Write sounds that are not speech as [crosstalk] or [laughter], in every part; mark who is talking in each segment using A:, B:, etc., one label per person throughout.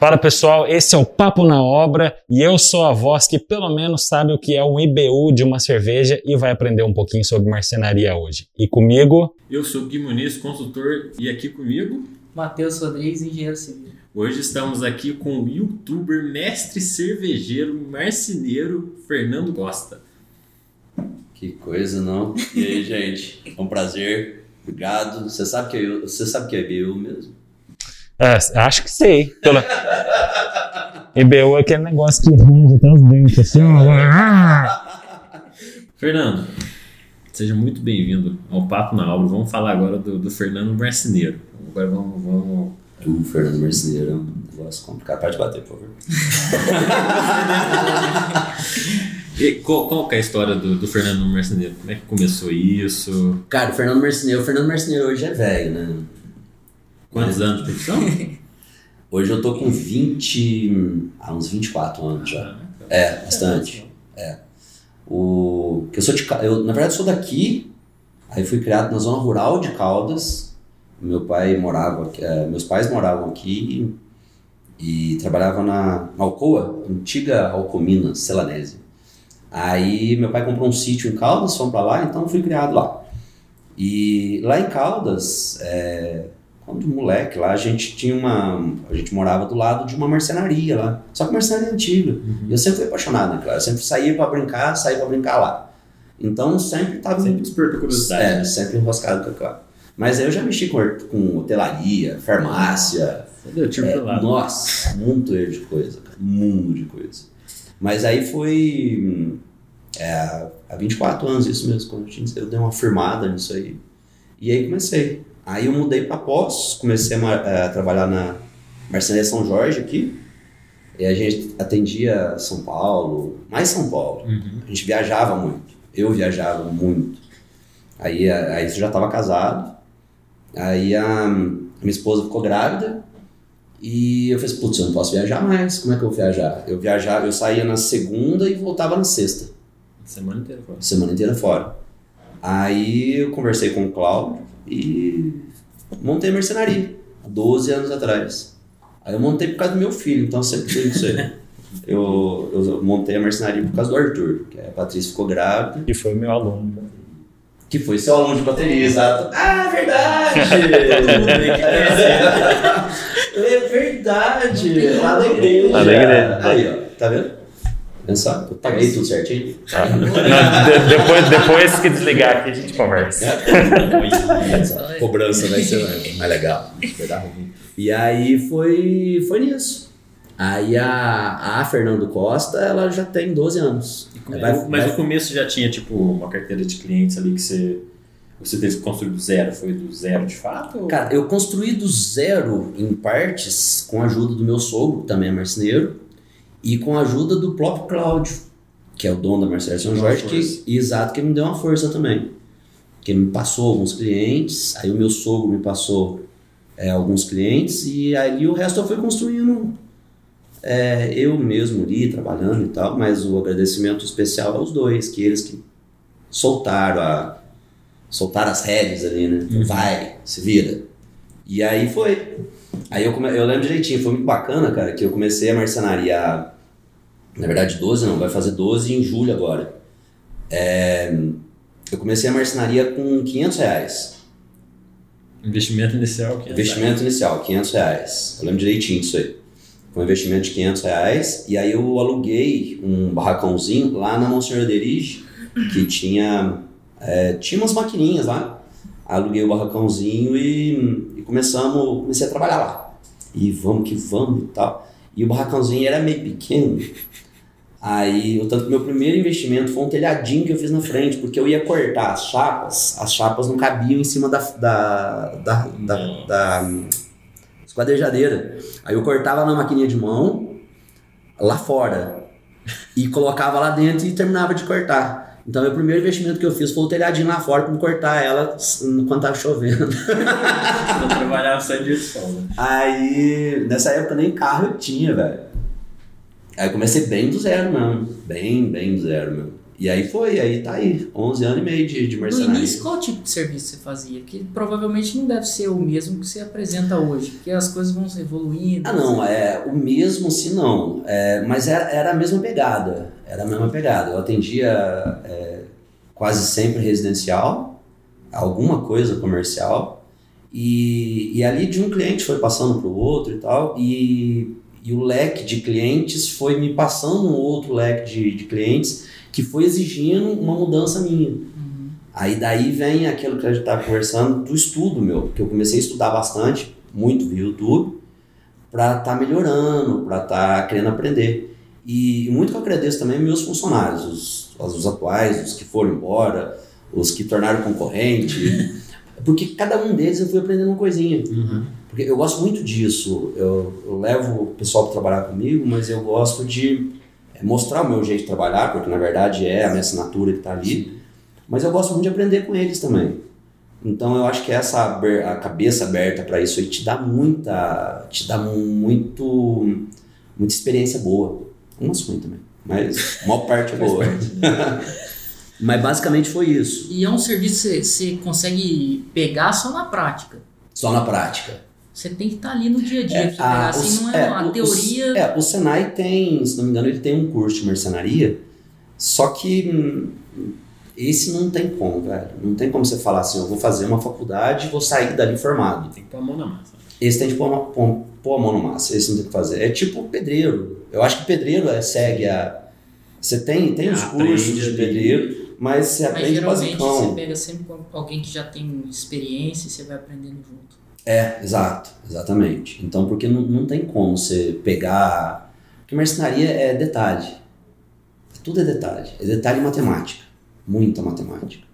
A: Fala pessoal, esse é o Papo na Obra e eu sou a voz que pelo menos sabe o que é um IBU de uma cerveja e vai aprender um pouquinho sobre marcenaria hoje. E comigo,
B: Eu sou Gui Muniz, consultor, e aqui comigo,
C: Matheus Rodrigues, engenheiro civil.
B: hoje estamos aqui com o youtuber, mestre cervejeiro, marceneiro, Fernando Costa.
D: Que coisa, não? E aí, [laughs] gente? É um prazer. Obrigado. Você sabe que eu, você sabe que é IBU mesmo?
A: É, acho que sei. Pela... IBU é aquele negócio que range até os dentes, assim, ó.
B: Fernando, seja muito bem-vindo ao Papo na Obra. Vamos falar agora do, do Fernando Marceneiro. Agora vamos, vamos
D: O Fernando Marceneiro é um negócio complicado. Pode bater, por favor. [laughs]
B: E qual, qual que é a história do, do Fernando Marceneiro? Como é que começou isso?
D: Cara, o Fernando Marceneiro, o Fernando Marceneiro hoje é velho, né?
B: Quantos anos de profissão? [laughs]
D: Hoje eu tô com 20. há uns 24 anos já. É, bastante. O, que eu sou de, eu, na verdade, sou daqui. Aí fui criado na zona rural de Caldas. Meu pai morava, aqui- eh, meus pais moravam aqui e trabalhavam na, na Alcoa, antiga Alcomina, Celanese. Aí meu pai comprou um sítio em Caldas, fomos para lá, então fui criado lá. E lá em Caldas, eh, quando moleque lá, a gente tinha uma, a gente morava do lado de uma marcenaria lá, só que marcenaria antiga. E eu sempre fui apaixonado naquela, eu sempre saía para brincar, saía para brincar lá. Então sempre tava
B: Sempre despertou curiosidade.
D: é, sempre enroscado com aquela. Mas aí eu já mexi com, com hotelaria, farmácia.
B: Eu tive
D: é,
B: lado.
D: nossa, muito erro de coisa, cara. Mundo de coisa. Mas aí foi é, há 24 anos isso mesmo, quando eu, tinha- eu dei uma firmada nisso aí. E aí comecei. Aí eu mudei para Poços, comecei a, mar- a trabalhar na Marcenaria São Jorge aqui. E a gente atendia São Paulo, mais São Paulo.
B: Uhum.
D: A gente viajava muito. Eu viajava muito. Aí, a- aí eu já estava casado. Aí a minha esposa ficou grávida. E eu falei, putz, eu não posso viajar mais. Como é que eu vou viajar? Eu viajava, eu saía na segunda e voltava na sexta.
B: Semana inteira fora.
D: Semana inteira fora. Aí eu conversei com o Cláudio e montei a mercenaria. Há 12 anos atrás. Aí eu montei por causa do meu filho, então sempre tive isso aí. [laughs] Eu, eu montei a mercenaria por causa do Arthur, que a Patrícia ficou grávida.
A: Que foi meu aluno.
D: Que foi seu aluno de bateria, exato. Ah, verdade! é verdade! Lá da igreja.
A: Lá da igreja.
D: Aí, ó, tá vendo? Só, eu paguei tudo certinho.
A: Tá? [laughs] Não, de- depois, depois que desligar aqui a gente conversa.
D: Só, [laughs] Cobrança vai ser mais legal. Vai dar ruim. E aí foi, foi nisso. Aí a, a Fernando Costa, ela já tem 12 anos. Vai-
B: Mas
D: vai-
B: no começo já tinha, tipo, uma carteira de clientes ali que você, você teve que construir do zero. Foi do zero de fato? ou-
D: Cara, eu construí do zero em partes com a ajuda do meu sogro, que também é marceneiro, e com a ajuda do próprio Cláudio, que é o dono da Marcelo São Jorge, que, exato, que me deu uma força também. Que me passou alguns clientes, aí o meu sogro me passou é, alguns clientes, e aí o resto eu fui construindo é, eu mesmo ali, trabalhando e tal, mas o agradecimento especial aos dois, que eles que soltaram a, soltaram as rédeas ali, né?
B: Uhum.
D: Vai, se vira. E aí foi. Aí eu, come... eu lembro direitinho, foi muito bacana, cara, que eu comecei a marcenaria, na verdade 12 não, vai fazer 12 em julho agora. É, Eu comecei a marcenaria com 500 reais.
B: Investimento inicial. Que
D: Investimento inicial, 500 reais. Eu lembro direitinho disso aí. Foi um investimento de 500 reais. E aí eu aluguei um barracãozinho lá na Monsenhor Derige, que tinha, é, tinha umas maquininhas lá. Aluguei o barracãozinho e, e começamos, comecei a trabalhar lá. E vamos que vamos e tal. E o barracãozinho era meio pequeno. Aí, o tanto que meu primeiro investimento foi um telhadinho que eu fiz na frente, porque eu ia cortar as chapas, as chapas não cabiam em cima da, da, da, da, da esquadrejadeira. Aí eu cortava na maquininha de mão, lá fora, e colocava lá dentro e terminava de cortar. Então, meu primeiro investimento que eu fiz foi o telhadinho lá fora para me cortar ela quando tava chovendo. [laughs]
B: Eu trabalhava só de sol, né?
D: Aí, nessa época nem carro eu tinha, velho. Aí eu comecei bem do zero mesmo. Bem, bem do zero mesmo. E aí foi, aí tá aí, 11 anos e meio de, de
C: No
D: mercenaria.
C: início, qual tipo de serviço você fazia? Que provavelmente não deve ser o mesmo que você apresenta hoje, porque as coisas vão se evoluindo.
D: Ah, não, é o mesmo se não, é, mas era, era a mesma pegada, era a mesma pegada. Eu atendia é, quase sempre residencial, alguma coisa comercial, e, e ali de um cliente foi passando para o outro e tal, e, e o leque de clientes foi me passando um outro leque de, de clientes que foi exigindo uma mudança minha. Aí daí vem aquilo que a gente estava conversando do estudo meu, que eu comecei a estudar bastante, muito via YouTube, para estar melhorando, para estar querendo aprender. E muito que eu agradeço também meus funcionários, os, os atuais, os que foram embora, os que tornaram concorrente, [laughs] porque cada um deles eu fui aprendendo uma coisinha.
B: Uhum.
D: Porque eu gosto muito disso. Eu, eu levo o pessoal para trabalhar comigo, mas eu gosto de é, mostrar o meu jeito de trabalhar, porque na verdade é a minha assinatura que está ali. Mas eu gosto muito de aprender com eles também. Então eu acho que essa a cabeça aberta para isso aí te dá muita, te dá muito, muita experiência boa. Umas ruins também, mas a maior parte é boa. [laughs] mas basicamente foi isso,
C: E é um serviço que você consegue pegar só na prática.
D: só na prática.
C: Você tem que estar ali no dia a dia.
D: É, a-
C: Assim,
D: os-
C: não é,
D: é,
C: a teoria.
D: É, o Senai tem, se não me engano, ele tem um curso de mercenaria, só que hum, esse não tem como, velho. Não tem como você falar assim, eu vou fazer uma faculdade e vou sair dali formado.
B: Tem que pôr a mão na massa.
D: Esse tem que pôr, uma- pôr, pôr a mão no massa, esse não tem que fazer. É tipo pedreiro. Eu acho que pedreiro é, segue a. Você tem, tem os cursos de pedreiro, mas você
C: Mas
D: aprende
C: geralmente
D: basicão.
C: você pega sempre com alguém que já tem experiência e você vai aprendendo junto.
D: É, exato, exatamente. Então, porque não, não tem como você pegar. Porque marcenaria é detalhe. Tudo é detalhe. É detalhe em matemática. Muita matemática.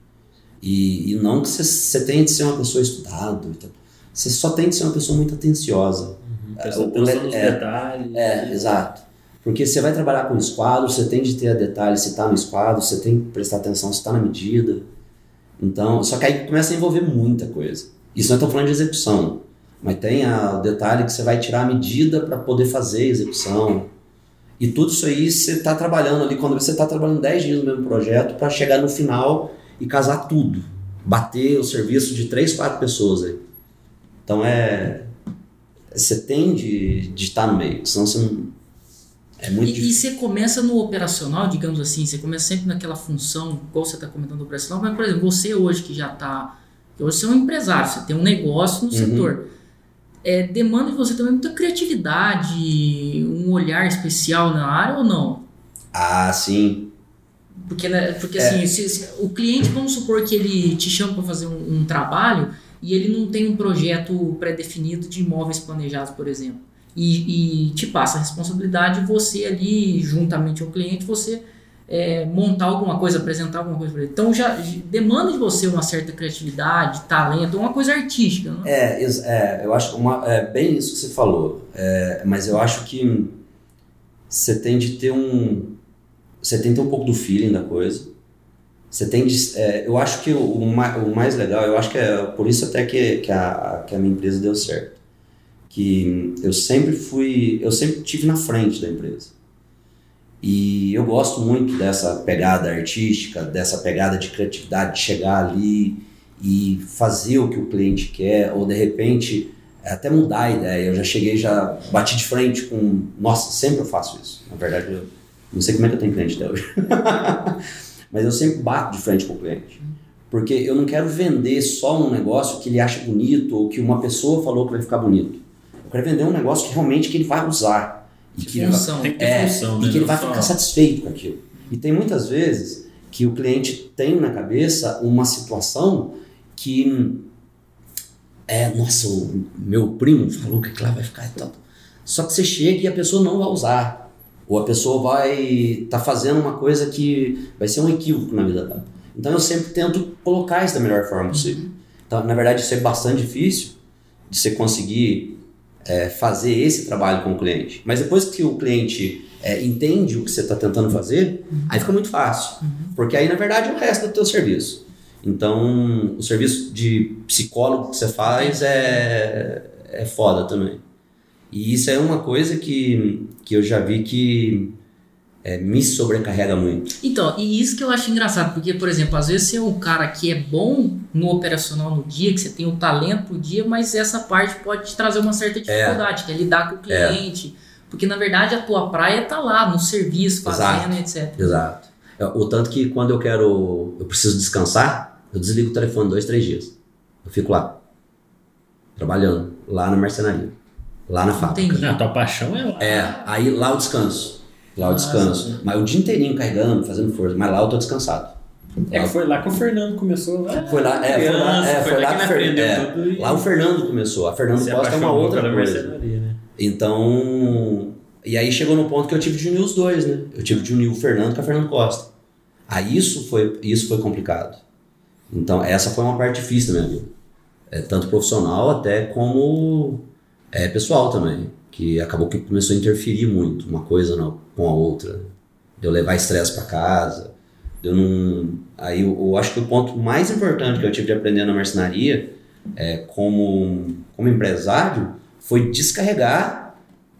D: E, e não que você, você tenha de ser uma pessoa estudada. e tal. Você só tem de ser uma pessoa muito atenciosa.
B: Presta
D: o-
B: atenção nos
D: é,
B: detalhes.
D: É, exato. Porque você vai trabalhar com esquadro, você tem de ter a detalhe se está no esquadro, você tem que prestar atenção se está na medida. Então, só que aí começa a envolver muita coisa. Isso não estou falando de execução, mas tem a- o detalhe que você vai tirar a medida para poder fazer a execução. E tudo isso aí você está trabalhando ali, quando você está trabalhando 10 dias no mesmo projeto para chegar no final e casar tudo. Bater o serviço de 3, 4 pessoas aí. Então é. Você tem de, de estar no meio, senão você não. É muito
C: E, e
D: difícil.
C: você começa no operacional, digamos assim, você começa sempre naquela função, igual você está comentando do operacional, mas, por exemplo, você hoje que já está. Hoje você é um empresário, você tem um negócio no
D: Uhum.
C: setor. É, demanda de você também muita criatividade, um olhar especial na área ou não?
D: Ah, sim.
C: Porque, né, porque
D: É.
C: assim, se- se- o cliente, vamos supor que ele te chama para fazer um, um trabalho e ele não tem um projeto pré-definido de imóveis planejados, por exemplo. E, e te passa a responsabilidade de você ali, juntamente ao cliente, você é, montar alguma coisa, apresentar alguma coisa para ele. Então já demanda de você uma certa criatividade, talento, uma coisa artística. Não?
D: É, é, eu acho uma, é bem isso que você falou. É, mas eu acho que você tem de ter um. Você tem de ter um pouco do feeling da coisa. Você tem de. é, eu acho que o, o mais legal, eu acho que é por isso até que, que, a, que a minha empresa deu certo. Que eu sempre fui. Eu sempre tive na frente da empresa. E eu gosto muito dessa pegada artística, dessa pegada de criatividade, de chegar ali e fazer o que o cliente quer, ou de repente até mudar a ideia. Eu já cheguei, já bati de frente com. Nossa, sempre eu faço isso. Na verdade, eu não sei como é que eu tenho cliente até hoje. [laughs] Mas eu sempre bato de frente com o cliente. Porque eu não quero vender só um negócio que ele acha bonito ou que uma pessoa falou que vai ficar bonito. Eu quero vender um negócio que realmente que ele vai usar. E que ele vai-
C: Função.
B: Que ter
D: é,
B: função,
D: e
B: né?
D: que ele vai ficar satisfeito com aquilo. E tem muitas vezes que o cliente tem na cabeça uma situação que é, nossa, o meu primo falou que aquilo lá vai ficar e tal. Só que você chega e a pessoa não vai usar. Ou a pessoa vai estar fazendo uma coisa que vai ser um equívoco na vida dela. Então eu sempre tento colocar isso da melhor forma possível. Então, na verdade, isso é bastante difícil de você conseguir é, fazer esse trabalho com o cliente. Mas depois que o cliente é, entende o que você está tentando fazer, aí fica muito fácil. Porque aí, na verdade, é o resto do teu serviço. Então, o serviço de psicólogo que você faz é, é foda também. E isso é uma coisa que, que eu já vi que é, me sobrecarrega muito.
C: Então, e isso que eu acho engraçado, porque, por exemplo, às vezes você é um cara que é bom no operacional no dia, que você tem o um talento pro dia, mas essa parte pode te trazer uma certa dificuldade, é. que é lidar com o cliente. É. Porque, na verdade, a tua praia tá lá, no serviço, fazendo,
D: Exato.
C: etc.
D: Exato. O tanto que quando eu quero, eu preciso descansar, eu desligo o telefone dois, três dias. Eu fico lá, trabalhando, lá na marcenaria, lá na fábrica.
C: Entendi.
B: A tua paixão é lá.
D: É, aí lá eu descanso. Lá eu descanso. Mas o dia inteirinho carregando, fazendo força. Mas lá eu tô descansado.
B: É que foi lá que o Fernando começou lá.
D: Foi lá, é, foi lá, é,
B: foi,
D: foi
B: lá,
D: lá
B: que
D: que é. Lá o Fernando começou. A Fernando Costa é uma outra coisa.
B: né?
D: Então, e aí chegou no ponto que eu tive de unir os dois, né? Eu tive de unir o Fernando com a Fernando Costa. Aí isso foi, isso foi complicado. Então, essa foi uma parte difícil da minha vida. É, tanto profissional até como é, pessoal também. Que acabou que começou a interferir muito uma coisa na, com a outra. De eu levar estresse para casa. Eu não. Aí eu, eu, acho que o ponto mais importante que eu tive de aprender na marcenaria, é, como, como empresário, foi descarregar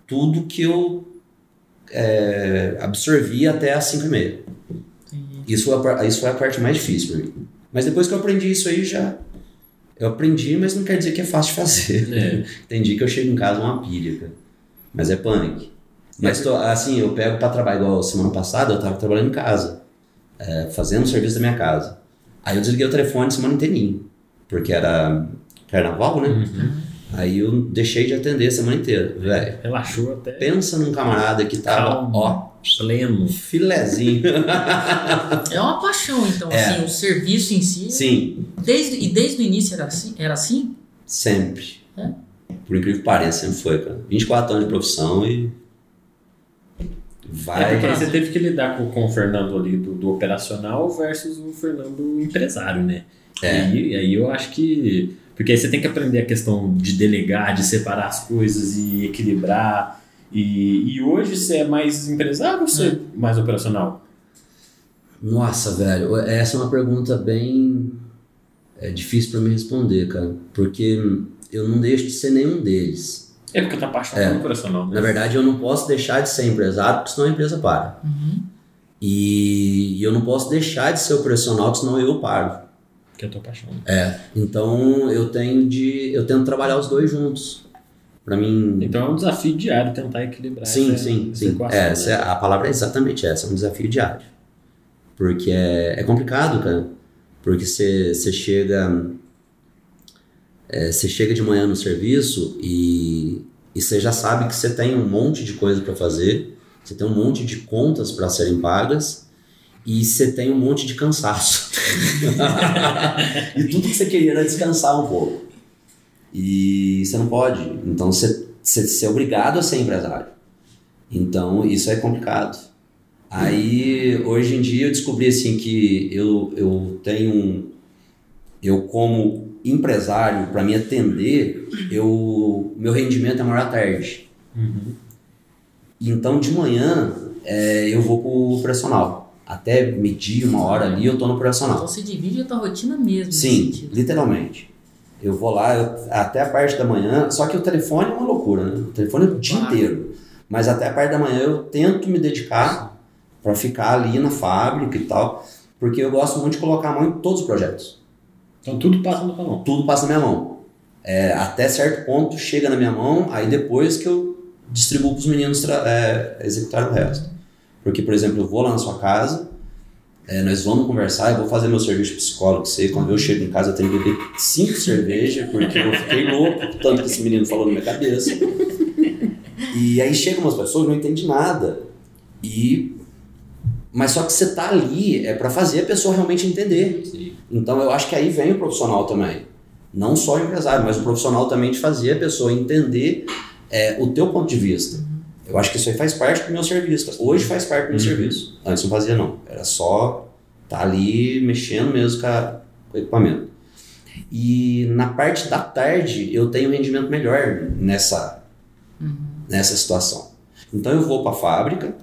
D: tudo que eu é, absorvi até as 5 e meia. Isso foi, a, isso foi a parte mais difícil para mim. Mas depois que eu aprendi isso aí, já. Eu aprendi, mas não quer dizer que é fácil de fazer.
B: É. [laughs]
D: Entendi que eu chego em casa uma pilha, cara. Mas é pânico. Mas tô, assim, eu pego para trabalhar igual semana passada, eu tava trabalhando em casa, é, fazendo o serviço da minha casa. Aí eu desliguei o telefone semana inteirinha, porque era carnaval, né?
B: Uhum.
D: Aí eu deixei de atender a semana inteira, velho.
B: Relaxou até.
D: Pensa num camarada que tava,
B: Calmo.
D: ó,
B: Pleno.
D: filezinho. [laughs]
C: É uma paixão, então,
D: É.
C: assim, o serviço em si.
D: Sim,
C: Desde, e desde o início era assim? Era assim?
D: sempre.
C: É?
D: Por incrível que pareça, sempre foi, cara. 24 anos de profissão e. Vai.
B: É porque você teve que lidar com, com o Fernando ali do, do operacional versus o Fernando empresário, né?
D: É.
B: E, e aí eu acho que. Porque aí você tem que aprender a questão de delegar, de separar as coisas e equilibrar. E, e hoje você é mais empresário ou você é mais operacional?
D: Nossa, velho, essa é uma pergunta bem é difícil pra me responder, cara, porque eu não deixo de ser nenhum deles.
B: É porque eu tô apaixonado
D: É.
B: pelo né?
D: Na verdade, eu não posso deixar de ser empresário, porque senão a empresa para.
C: Uhum.
D: E eu não posso deixar de ser operacional, porque senão eu paro.
B: Que eu tô apaixonado.
D: É, então eu tenho de, eu tento trabalhar os dois juntos. Pra mim,
B: Então é um desafio diário tentar equilibrar
D: sim,
B: essa,
D: sim,
B: essa
D: sim.
B: equação.
D: É, essa é-
B: né?
D: a palavra é exatamente essa, é um desafio diário. Porque é, é complicado, cara. Porque você chega. É, Você chega de manhã no serviço e e você já sabe que você tem um monte de coisa para fazer, você tem um monte de contas para serem pagas e você tem um monte de cansaço. [laughs] e tudo que você queria era descansar um pouco. E você não pode. Então você, você, você é obrigado a ser empresário. Então isso é complicado. Aí hoje em dia eu descobri assim que eu, eu tenho. Eu, como empresário, para me atender, eu, meu rendimento é maior à tarde.
B: Uhum.
D: Então de manhã é, eu vou pro operacional. Até medir uma hora ali eu tô no operacional.
C: Então você divide a tua rotina mesmo.
D: Sim, literalmente. Eu vou lá eu- até a parte da manhã, só que o telefone é uma loucura, né? O telefone é o dia inteiro. Mas até a parte da manhã eu tento me dedicar para ficar ali na fábrica e tal, porque eu gosto muito de colocar a mão em todos os projetos.
B: Então tudo passa no balão.
D: Tudo passa na minha mão. É, até certo ponto chega na minha mão, aí depois que eu distribuo para os meninos é, executarem o resto. Porque, por exemplo, eu vou lá na sua casa, é, nós vamos conversar, eu vou fazer meu serviço psicólogo, sei, quando eu chego em casa eu tenho que beber cinco cervejas, porque eu fiquei louco, tanto que esse menino falou na minha cabeça. E aí chegam umas pessoas não entendem nada. E mas só que você tá ali é para fazer a pessoa realmente entender. Então eu acho que aí vem o profissional também. Não só o empresário, mas o profissional também de fazer a pessoa entender é, o teu ponto de vista. Eu acho que isso aí faz parte do meu serviço. Hoje faz parte do meu
B: Uhum.
D: serviço. Antes não fazia não. Era só tá ali mexendo mesmo com, a- com o equipamento. E na parte da tarde eu tenho um rendimento melhor nessa, nessa situação. Então eu vou para a fábrica,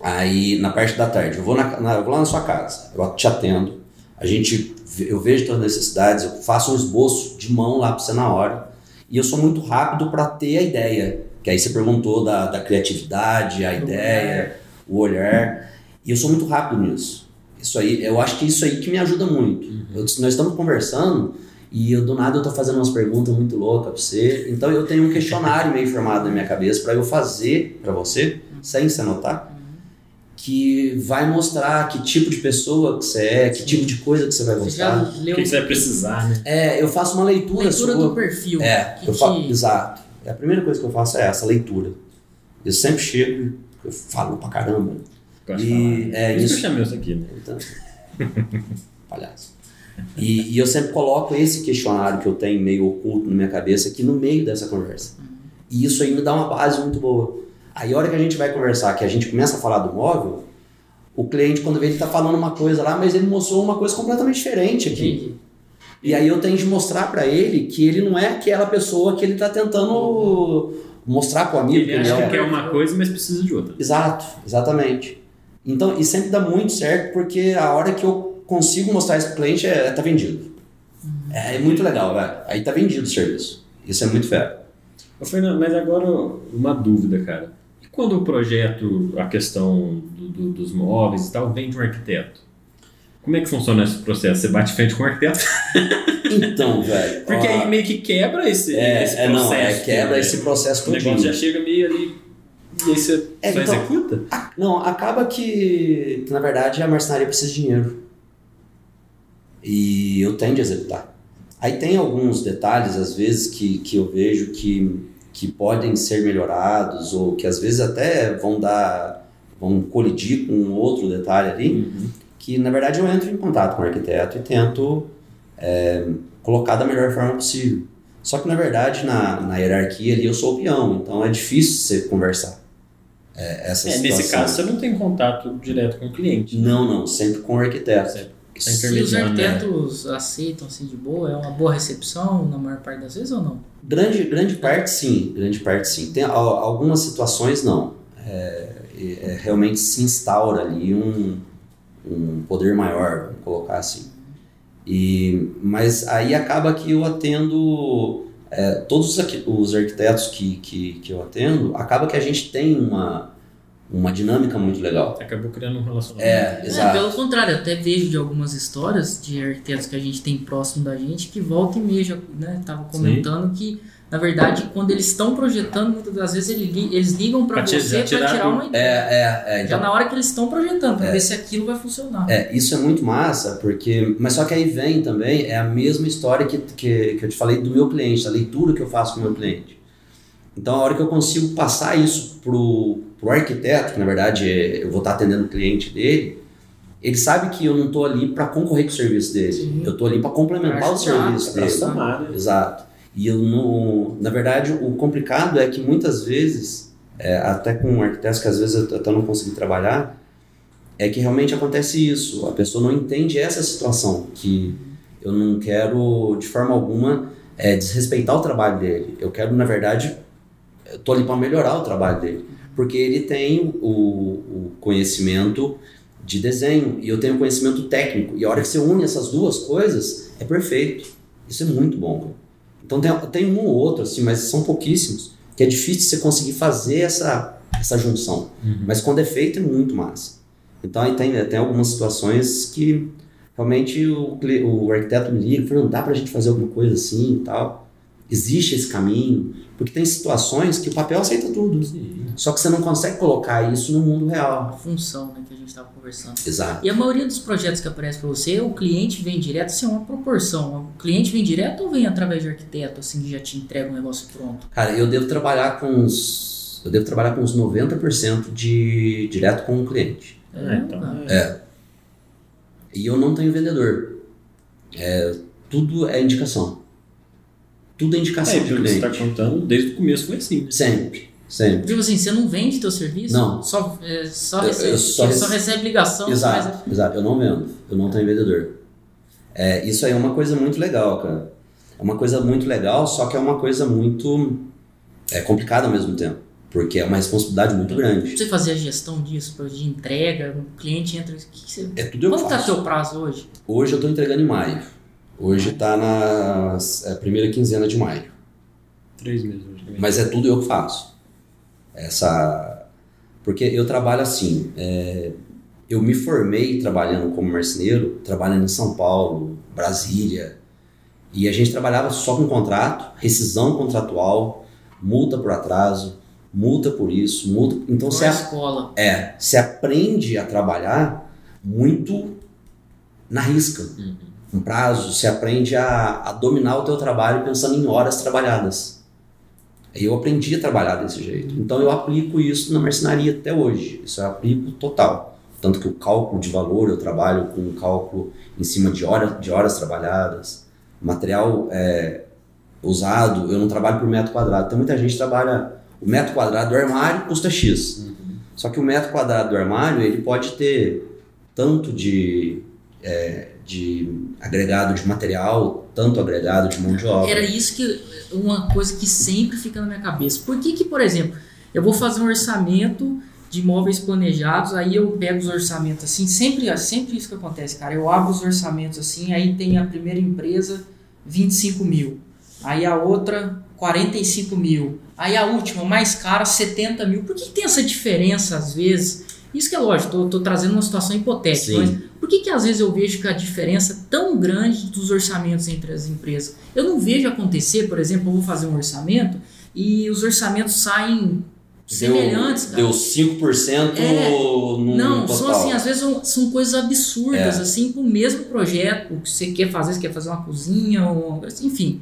D: aí na parte da tarde eu vou, na, na- eu vou lá na sua casa, eu te atendo, a gente, eu vejo tuas necessidades, eu faço um esboço de mão lá para você na hora, e eu sou muito rápido para ter a ideia. Que aí você perguntou da, da criatividade, a ideia, o olhar. E eu sou muito rápido nisso. Isso aí, eu acho que isso aí que me ajuda muito. Eu- nós estamos conversando e eu, do nada eu tô fazendo umas perguntas muito loucas pra você. Então eu tenho um questionário meio formado na minha cabeça para eu fazer para você, sem se anotar, que vai mostrar que tipo de pessoa que você é, que tipo de coisa que você vai
C: Você
D: gostar.
B: O que, que você vai precisar, né?
D: É, eu faço uma leitura,
C: leitura
D: sua.
C: do perfil?
D: É,
C: Que
D: eu faço,
C: que-
D: exato. É a primeira coisa que eu faço é essa, leitura. Eu sempre chego, eu falo pra caramba.
B: Gosto
D: E, é,
B: Por isso
D: isso-
B: que eu chamei isso aqui, né?
D: Então, [laughs] palhaço. E, e eu sempre coloco esse questionário que eu tenho meio oculto na minha cabeça aqui no meio dessa conversa. E isso aí me dá uma base muito boa. Aí a hora que a gente vai conversar, que a gente começa a falar do móvel, o cliente, quando vê, ele tá falando uma coisa lá, mas ele mostrou uma coisa completamente diferente aqui.
C: Entendi.
D: E aí eu tenho de mostrar pra ele que ele não é aquela pessoa que ele tá tentando mostrar pro amigo.
B: Ele
D: que
B: acha
D: é.
B: que quer uma coisa, mas precisa de outra.
D: Exato, exatamente. Então, e sempre dá muito certo porque a hora que eu consigo mostrar isso pro cliente é tá vendido. É, muito legal, velho. Aí tá vendido o serviço. Isso é muito fera.
B: Ô, Fernando, mas agora uma dúvida, cara. E quando o projeto, a questão do- do- dos móveis e tal, vem de um arquiteto? Como é que funciona esse processo? Você bate frente com o arquiteto? [laughs]
D: Então, velho. [laughs]
B: Porque
D: ó,
B: aí meio que quebra esse,
D: é,
B: esse
D: é,
B: processo.
D: não, é quebra
B: né?
D: esse processo
B: O negócio já chega meio ali e aí você
D: É,
B: só
D: então-
B: executa?
D: Ah, Não, acaba que, que, na verdade a marcenaria precisa de dinheiro. E eu tenho de executar. Aí tem alguns detalhes, às vezes, que, que eu vejo que, que podem ser melhorados, ou que às vezes até vão dar. vão colidir com um outro detalhe ali,
B: Uhum.
D: que na verdade eu entro em contato com o arquiteto e tento é, colocar da melhor forma possível. Só que na verdade na, na hierarquia ali eu sou o peão, então é difícil você conversar. É, essa
B: É, nesse
D: situação.
B: caso, você não tem contato direto com o cliente.
D: Não, não, sempre com o arquiteto.
B: Sempre.
C: Se os
B: intermediando, né?
C: arquitetos aceitam assim de boa, é uma boa recepção na maior parte das vezes ou não?
D: Grande, grande parte sim, grande parte sim. Tem al- algumas situações não. É, é, realmente se instaura ali um, um poder maior, vamos colocar assim. E, mas aí acaba que eu atendo é, todos os arquitetos que, que, que eu atendo, acaba que a gente tem uma, uma dinâmica muito legal.
B: Acabou criando um relacionamento.
D: É,
C: É,
D: exato.
C: pelo contrário, eu até vejo de algumas histórias de arquitetos que a gente tem próximo da gente que volta e meia, já, né, tava comentando que na verdade quando eles estão projetando, muitas das vezes eles li- eles ligam para você
B: já
C: para
B: tirar
C: tirar uma
D: É,
C: ideia.
D: é, é.
C: Já
D: então-
C: na hora que eles estão projetando, para ver se aquilo vai funcionar.
D: É, isso é muito massa, porque. Mas só que aí vem também, é a mesma história que, que, que eu te falei do meu cliente, a leitura que eu faço com o meu cliente. Então, a hora que eu consigo passar isso pro, pro arquiteto, que na verdade é- eu vou estar atendendo o cliente dele, ele sabe que eu não estou ali para concorrer com o serviço dele.
C: Sim.
D: Eu estou ali para complementar o serviço dele.
B: somar, né?
D: Exato. E eu não. Na verdade, o complicado é que muitas vezes, é, até com arquitetos que às vezes eu até não consegui trabalhar, é que realmente acontece isso. A pessoa não entende essa situação, que eu não quero, de forma alguma, é, desrespeitar o trabalho dele. Eu quero, na verdade, tô ali para melhorar o trabalho dele. Porque ele tem o, o conhecimento de desenho e eu tenho conhecimento técnico. E a hora que você une essas duas coisas, é perfeito. Isso é muito bom. Então tem, tem um ou outro, assim, mas são pouquíssimos, que é difícil você conseguir fazer essa, essa junção.
B: Uhum.
D: Mas quando é feito, é muito massa. Então aí tem, tem algumas situações que realmente o, o arquiteto me liga, fala, não dá pra gente fazer alguma coisa assim e tal. Existe esse caminho, porque tem situações que o papel aceita tudo.
B: Sim.
D: Só que você não consegue colocar isso no mundo
C: A
D: real.
C: função né, que a gente estava conversando.
D: Exato.
C: E a maioria dos projetos que aparece para você, o cliente vem direto, assim, é uma proporção. O cliente vem direto ou vem através de arquiteto, assim, que já te entrega um negócio pronto?
D: Cara, eu devo trabalhar com uns. Eu devo trabalhar com uns 90% de direto com o cliente.
B: Ah, então,
C: cara.
B: é.
D: E eu não tenho vendedor. É, tudo é indicação. Tudo é indicação
B: É, pelo que você
D: cliente.
B: está contando, desde o começo foi assim. né?
D: Sempre, sempre.
C: Tipo assim, você não vende teu serviço?
D: Não.
C: Só, é, só,
D: Eu-
C: recebe,
D: eu só
C: só,
D: rece-
C: recebe ligação.
D: Exato,
C: mas-
D: exato. Eu não vendo. Eu não tenho vendedor. É, isso aí é uma coisa muito legal, cara. É uma coisa muito legal, só que é uma coisa muito é, complicada ao mesmo tempo. Porque é uma responsabilidade muito grande.
C: Você fazer a gestão disso, de entrega, o cliente entra. O que você...
D: É tudo eu
C: Quanto tá
D: faço.
C: teu prazo hoje?
D: Hoje eu tô entregando em maio. Hoje tá na é, primeira quinzena de maio.
B: Três meses.
D: Mas é tudo eu que faço. Essa. Porque eu trabalho assim, é, eu me formei trabalhando como marceneiro, trabalhando em São Paulo, Brasília, e a gente trabalhava só com contrato, rescisão contratual, multa por atraso, multa por isso, multa. Então você
C: a- escola.
D: é, você aprende a trabalhar muito na risca, com prazo, você aprende a, a dominar o teu trabalho pensando em horas trabalhadas. Eu aprendi a trabalhar desse jeito. Então eu aplico isso na marcenaria até hoje. Isso eu aplico total. Tanto que o cálculo de valor eu trabalho com um cálculo em cima de horas, de horas trabalhadas. Material é, usado, eu não trabalho por metro quadrado. Tem muita gente trabalha o metro quadrado do armário custa X. Só que o metro quadrado do armário ele pode ter tanto de, é, de agregado de material, tanto agregado de mão de obra.
C: Era isso que uma coisa que sempre fica na minha cabeça. Por que que, por exemplo, eu vou fazer um orçamento de imóveis planejados, aí eu pego os orçamentos assim, sempre, sempre isso que acontece, cara. Eu abro os orçamentos assim, aí tem a primeira empresa 25 mil, aí a outra 45 mil, aí a última mais cara 70 mil. Por que, que tem essa diferença às vezes? Isso que é lógico, tô trazendo uma situação hipotética,
D: Sim.
C: mas por que, que às vezes eu vejo que a diferença é tão grande dos orçamentos entre as empresas? Eu não vejo acontecer, por exemplo, eu vou fazer um orçamento e os orçamentos saem semelhantes. cara.
D: Deu 5%
C: É,
D: no
C: Não,
D: total.
C: são assim, às vezes são, são coisas absurdas,
D: É.
C: assim, com o mesmo projeto, o que você quer fazer, você quer fazer uma cozinha, ou, enfim.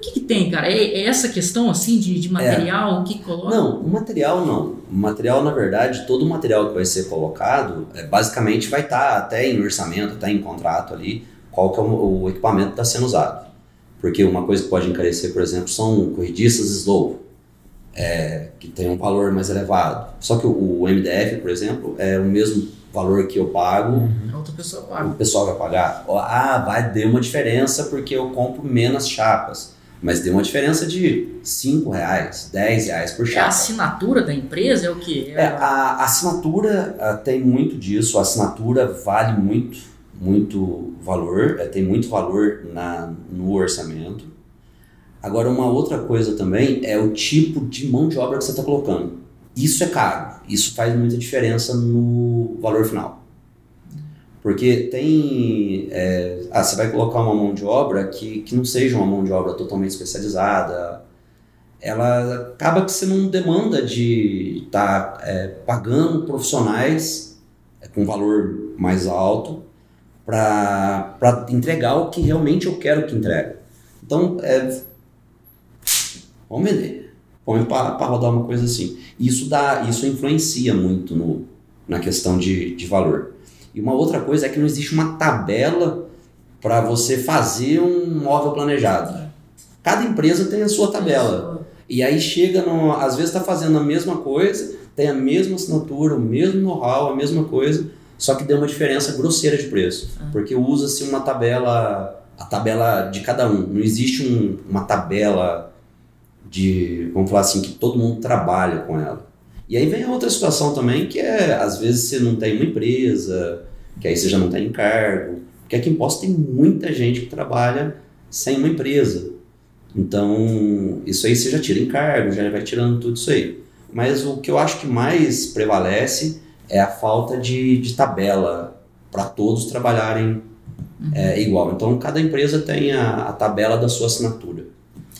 C: Por que que tem, cara? É, é essa questão, assim, de, de material, o que coloca?
D: Não, o material não. O material, na verdade, todo o material que vai ser colocado, é, basicamente vai estar até em orçamento, até em contrato ali, qual que é o, o equipamento que está sendo usado. Porque uma coisa que pode encarecer, por exemplo, são corrediças slow, é, que tem um valor mais elevado. Só que o, o MDF, por exemplo, é o mesmo valor que eu pago,
C: A outra pessoa
D: o
C: paga.
D: pessoal vai pagar. Ah, vai ter uma diferença porque eu compro menos chapas. Mas deu uma diferença de 5 reais, 10 reais por
C: É a
D: chapa.
C: assinatura da empresa? É o quê?
D: É, a assinatura ah, tem muito disso, a assinatura vale muito, muito valor, é, tem muito valor na, no orçamento. Agora, uma outra coisa também é o tipo de mão de obra que você está colocando. Isso é caro, isso faz muita diferença no valor final. Porque tem. é, ah, você vai colocar uma mão de obra que, que não seja uma mão de obra totalmente especializada, ela acaba que você não demanda de estar pagando profissionais é, com valor mais alto para entregar o que realmente eu quero que entregue. Então, é, vamos vender. Põe para rodar uma coisa assim. Isso, dá, isso influencia muito no, na questão de, de valor. E uma outra coisa é que não existe uma tabela para você fazer um móvel planejado. Cada empresa tem a sua tabela. E aí chega, no, às vezes está fazendo a mesma coisa, tem a mesma assinatura, o mesmo know-how, a mesma coisa, só que deu uma diferença grosseira de preço. Porque usa-se uma tabela, a tabela de cada um. Não existe um- uma tabela de, vamos falar assim, que todo mundo trabalha com ela. E aí vem a outra situação também, que é, às vezes você não tem uma empresa, que aí você já não tem encargo. Porque aqui em Poço tem muita gente que trabalha sem uma empresa. Então, isso aí você já tira encargo, já vai tirando tudo isso aí. Mas o que eu acho que mais prevalece é a falta de, de tabela para todos trabalharem é, igual. Então, cada empresa tem a, a tabela da sua assinatura.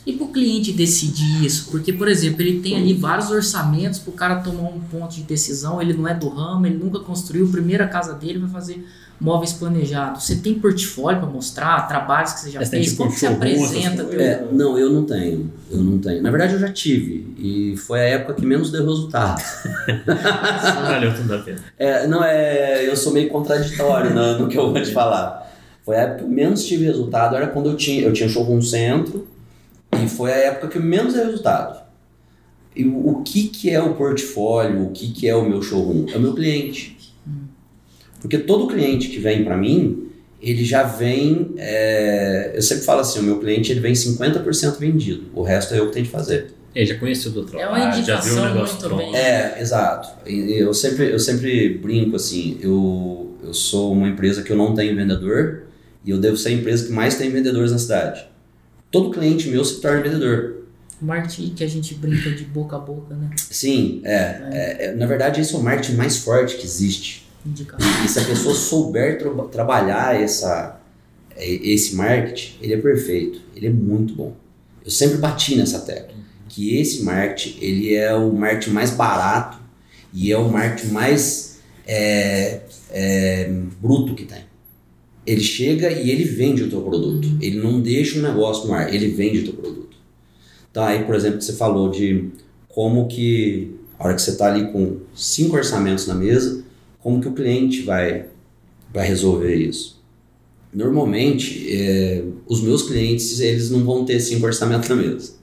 C: E para o cliente decidir isso? Porque, por exemplo, ele tem ali vários orçamentos para o cara tomar um ponto de decisão, ele não é do ramo, ele nunca construiu, a primeira casa dele vai fazer móveis planejados. Você tem portfólio para mostrar, trabalhos que você já
B: tem
C: fez? Como que você apresenta? teu-
D: É, não, eu não tenho. Eu não tenho. Na verdade, eu já tive. E foi a época que menos deu resultado. [laughs]
B: Valeu tudo a pena.
D: É, não, é, eu sou meio contraditório no, no que eu vou te falar. Foi a época que menos tive resultado, era quando eu tinha, eu tinha showroom centro, e foi a época que eu menos deu resultado. E o, o que, que é o portfólio, o que, que é o meu showroom? É o meu cliente. Porque todo cliente que vem para mim, ele já vem, é, eu sempre falo assim, o meu cliente ele vem 50% vendido, o resto é eu que tenho de fazer.
B: Ele já conheceu do
C: É
B: trabalho,
C: uma
B: já viu o
C: indicação
B: negócio
C: muito
B: pronto.
C: bem.
D: É, exato. E Eu sempre, eu sempre brinco assim, eu, eu sou uma empresa que eu não tenho vendedor e eu devo ser a empresa que mais tem vendedores na cidade. Todo cliente meu se torna vendedor.
C: Marketing que a gente brinca de boca a boca, né?
D: Sim, é, é, é, na verdade esse é o marketing mais forte que existe.
C: Indicação.
D: E se a pessoa souber tra trabalhar essa, é, esse marketing, ele é perfeito, ele é muito bom. Eu sempre bati nessa tecla, que esse marketing, ele é o marketing mais barato e é o marketing mais é, é, bruto que tem. Ele chega e ele vende o teu produto. Ele não deixa um negócio no ar, ele vende o teu produto. Então aí, por exemplo, você falou de como que, a hora que você está ali com cinco orçamentos na mesa, como que o cliente vai, vai resolver isso? Normalmente, é, os meus clientes, eles não vão ter cinco orçamentos na mesa.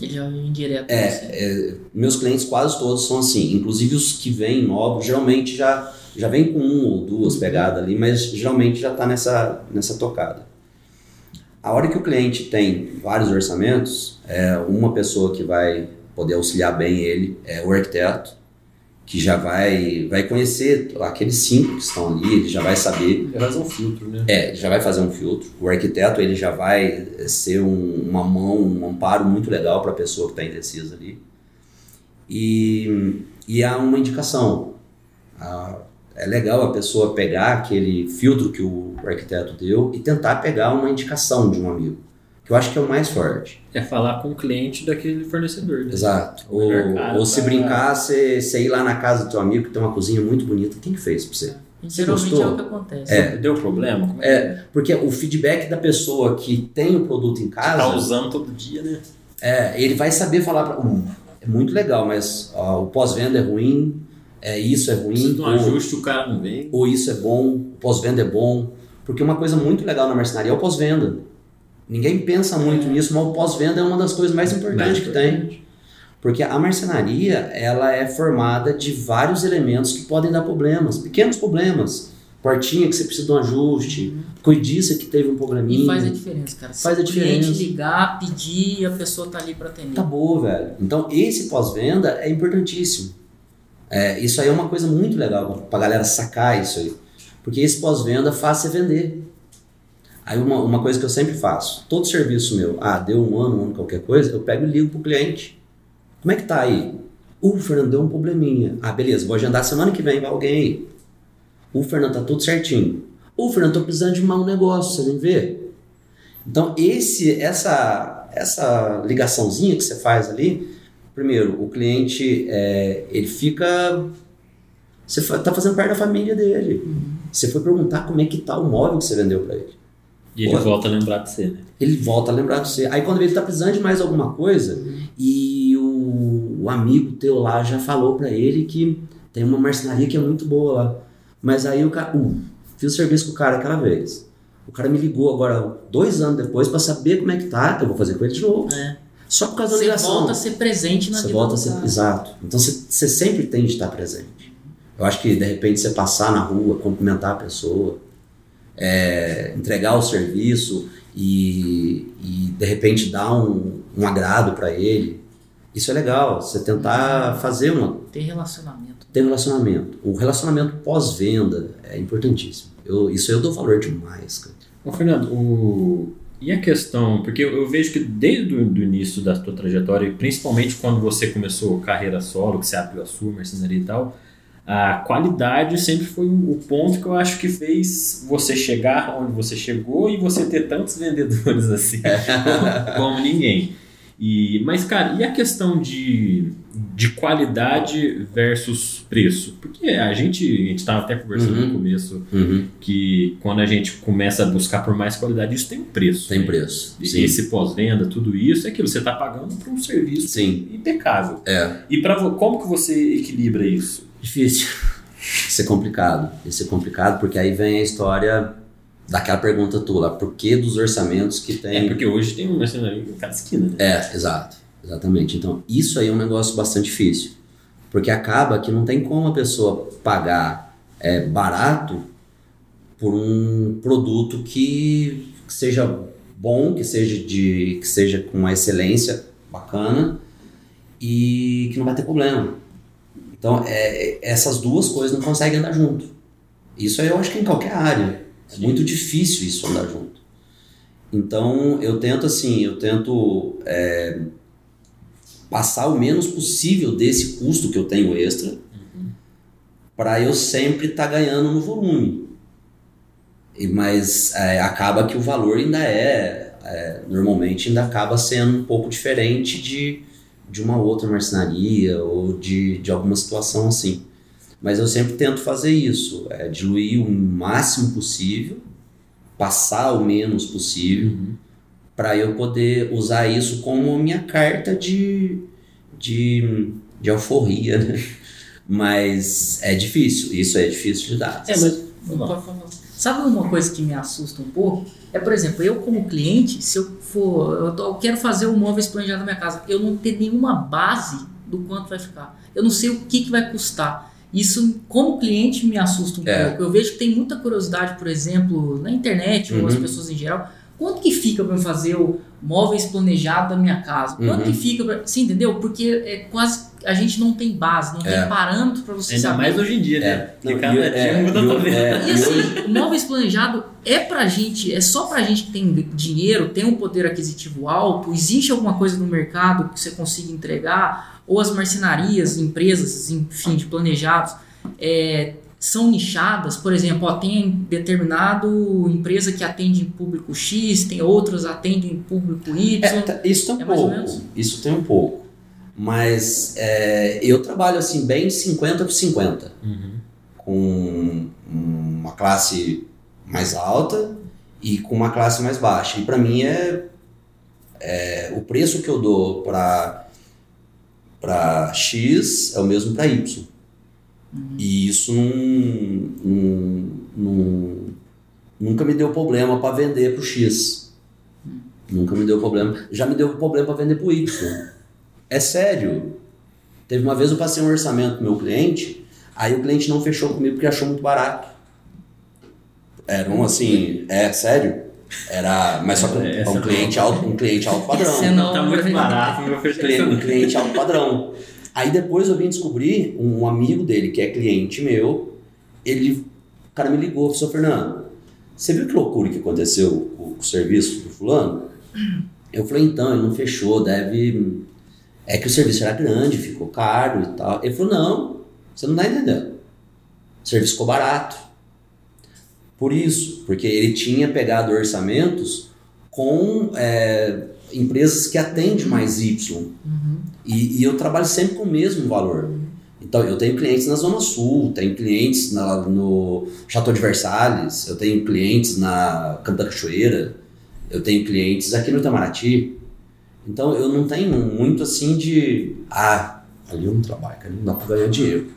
C: Ele direto.
D: É,
C: assim.
D: é, meus clientes quase todos são assim, inclusive os que vêm novos, geralmente já, já vem com um ou duas pegadas ali, mas geralmente já está nessa, nessa tocada. A hora que o cliente tem vários orçamentos, é uma pessoa que vai poder auxiliar bem ele é o arquiteto, que já vai, vai conhecer aqueles cinco que estão ali, ele já vai saber
B: Ele faz um filtro, né?
D: é, ele já vai fazer um filtro. O arquiteto ele já vai ser um- uma mão, um amparo muito legal para a pessoa que está indecisa ali. E, e há uma indicação. É legal a pessoa pegar aquele filtro que o arquiteto deu e tentar pegar uma indicação de um amigo. Que eu acho que é o mais forte.
B: É falar com o cliente daquele fornecedor. Né?
D: Exato.
B: O
D: Ou, ou se brincar, você, ir lá na casa do teu amigo que tem uma cozinha muito bonita. Quem que fez pra você? Você
C: Geralmente
D: gostou?
C: é o que acontece.
D: É.
B: Deu problema? Como é,
D: É, porque o feedback da pessoa que tem o produto em
B: que
D: casa.
B: tá usando todo dia, né?
D: É, ele vai saber falar pra. "Hum, é muito legal, mas ó, o pós-venda é ruim, é, isso é
B: Precisa
D: ruim,
B: de um
D: ou,
B: ajuste, o cara não vem.
D: ou isso é bom, o pós-venda é bom. Porque uma coisa muito legal na marcenaria é o pós-venda. Ninguém pensa muito nisso, mas o pós-venda é uma das coisas mais importantes que tem. Porque a marcenaria, ela é formada de vários elementos que podem dar problemas, pequenos problemas. Portinha que você precisa de um ajuste, coidiça que teve um probleminha.
C: E faz a diferença, cara. Se
D: Faz a
C: o cliente
D: diferença.
C: ligar, pedir, a pessoa tá ali para atender.
D: Tá boa, velho. Então, esse pós-venda é importantíssimo. É, isso aí é uma coisa muito legal pra galera sacar isso aí. Porque esse pós-venda faz você vender. Aí, uma, uma coisa que eu sempre faço: todo serviço meu, ah, deu um ano, um ano, qualquer coisa, eu pego e ligo pro cliente. Como é que tá aí? O Fernando deu um probleminha. Ah, beleza, vou agendar semana que vem, vai alguém aí. O Fernando tá tudo certinho. O Fernando, tô precisando de um negócio, você vem ver? Então, esse, essa, essa ligaçãozinha que você faz ali, primeiro, o cliente, é, ele fica... Você fa- tá fazendo parte da família dele. Você foi perguntar como é que tá o móvel que você vendeu para ele.
B: E ele
D: Pô.
B: volta a lembrar de você, né?
D: Ele volta a lembrar de você. Aí quando ele tá precisando de mais alguma coisa, e o, o amigo teu lá já falou para ele que tem uma marcenaria que é muito boa lá. Mas aí o cara... Uh, fiz o serviço com o cara aquela vez. O cara me ligou agora, dois anos depois, para saber como é que tá. Eu vou fazer com ele de novo.
C: É.
D: Só por causa da
C: Você
D: ligação.
C: volta a ser presente na
D: Você
C: vida
D: volta a ser.
C: cara.
D: Exato. Então você, você sempre tem de estar presente. Eu acho que de repente você passar na rua, cumprimentar a pessoa, é, entregar o serviço e, e de repente dar um, um agrado para ele. Isso é legal. Você tentar fazer uma.
C: Ter relacionamento.
D: ter relacionamento. O relacionamento pós-venda é importantíssimo. Eu, isso eu dou valor demais, cara.
B: Ô, Fernando, o... e a questão, porque eu, eu vejo que desde o início da tua trajetória, e principalmente quando você começou carreira solo, que você abriu a sua marcenaria e tal, a qualidade sempre foi o o ponto que eu acho que fez você chegar onde você chegou e você ter tantos [laughs] vendedores assim como, como ninguém. E, mas, cara, e a questão de, de qualidade versus preço? Porque a gente a gente estava até conversando
D: Uhum.
B: no começo
D: Uhum.
B: que quando a gente começa a buscar por mais qualidade, isso tem um preço.
D: Tem
B: né?
D: preço.
B: E
D: Sim.
B: Esse pós-venda, tudo isso, é aquilo, você está pagando por um serviço
D: Sim.
B: impecável.
D: É.
B: E para como que você equilibra isso?
D: Difícil. Isso é complicado. Isso é complicado porque aí vem a história daquela pergunta tua lá. Por que dos orçamentos que tem.
B: É porque hoje tem um mercenário em cada esquina, né?
D: É, exato. Exatamente. Então, isso aí é um negócio bastante difícil. Porque acaba que não tem como a pessoa pagar é, barato por um produto que, seja bom, que seja, de, que seja com uma excelência bacana e que não vai ter problema. Então, é, essas duas coisas não conseguem andar junto. Isso aí eu acho que em qualquer área. É
B: Sim.
D: muito difícil isso andar junto. Então, eu tento assim, eu tento é, passar o menos possível desse custo que eu tenho extra, para eu sempre estar tá ganhando no volume. E, mas é, acaba que o valor ainda é, é, normalmente ainda acaba sendo um pouco diferente de, de uma outra marcenaria ou de, de alguma situação assim. Mas eu sempre tento fazer isso, é, diluir o máximo possível, passar o menos possível, uhum. Para eu poder usar isso como minha carta de, de, de alforria, né? Mas é difícil, isso é difícil de dar.
C: É, mas, Sabe uma coisa que me assusta um pouco? É, por exemplo, eu como cliente, se eu for, eu, tô, eu quero fazer o um móveis planejado na minha casa, eu não tenho nenhuma base do quanto vai ficar. Eu não sei o que, que vai custar. Isso, como cliente, me assusta um é. pouco. Eu vejo que tem muita curiosidade, por exemplo, na internet uhum. ou as uhum. pessoas em geral. Quanto que fica para fazer o móveis planejado da minha casa? Quanto uhum. que fica para. Você entendeu? Porque é quase a gente não tem base, não é. tem parâmetro para você
B: Ainda
C: saber.
B: mais hoje em dia, né? É. cada dia muda
C: toda E assim, o móveis planejado é pra gente, é só pra gente que tem dinheiro, tem um poder aquisitivo alto, existe alguma coisa no mercado que você consiga entregar, ou as marcenarias, empresas, enfim, de planejados, é, são nichadas, por exemplo, ó, tem determinado empresa que atende público X, tem outras atendem público Y.
D: É, tá, isso tem um é pouco. Isso tem um pouco. Mas é, eu trabalho assim bem 50 por 50. Uhum. Com uma classe mais alta e com uma classe mais baixa. E para mim é, é, o preço que eu dou para para X é o mesmo para Y. Uhum. E isso não, não, não, nunca me deu problema para vender para o X. Uhum. Nunca me deu problema. Já me deu problema para vender para o Y. É sério. Teve uma vez eu passei um orçamento pro meu cliente, aí o cliente não fechou comigo porque achou muito barato. Era um assim, é sério. Era, mas só que um, um cliente alto, um cliente alto padrão.
B: Você não tá muito barato,
D: meu cliente, um cliente alto padrão. Aí depois eu vim descobrir um amigo dele que é cliente meu, ele, o cara me ligou, falou, Fernando, você viu que loucura que aconteceu com o serviço do fulano? Eu falei, então, ele não fechou, deve é que o serviço era grande, ficou caro e tal. Ele falou: não, você não está entendendo. O serviço ficou barato. Por isso, porque ele tinha pegado orçamentos com é, empresas que atendem mais Y. Uhum. E, e, eu trabalho sempre com o mesmo valor. Uhum. Então, eu tenho clientes na Zona Sul, tenho clientes na, no Chateau de Versalhes, eu tenho clientes na Campo da Cachoeira, eu tenho clientes aqui no Itamaraty. Então eu não tenho muito assim de. Ah, ali eu não trabalho, ali não dá para ganhar dinheiro.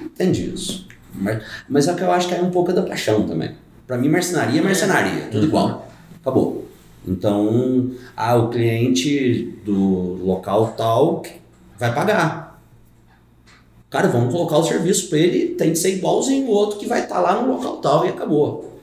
D: Entende isso. Mas, mas é que eu acho que é um pouco da paixão também. Para mim, marcenaria é marcenaria, tudo uhum. igual. Acabou. Então, ah, o cliente do local tal vai pagar. Cara, vamos colocar o serviço para ele, tem que ser igualzinho o outro que vai estar tá lá no local tal e acabou.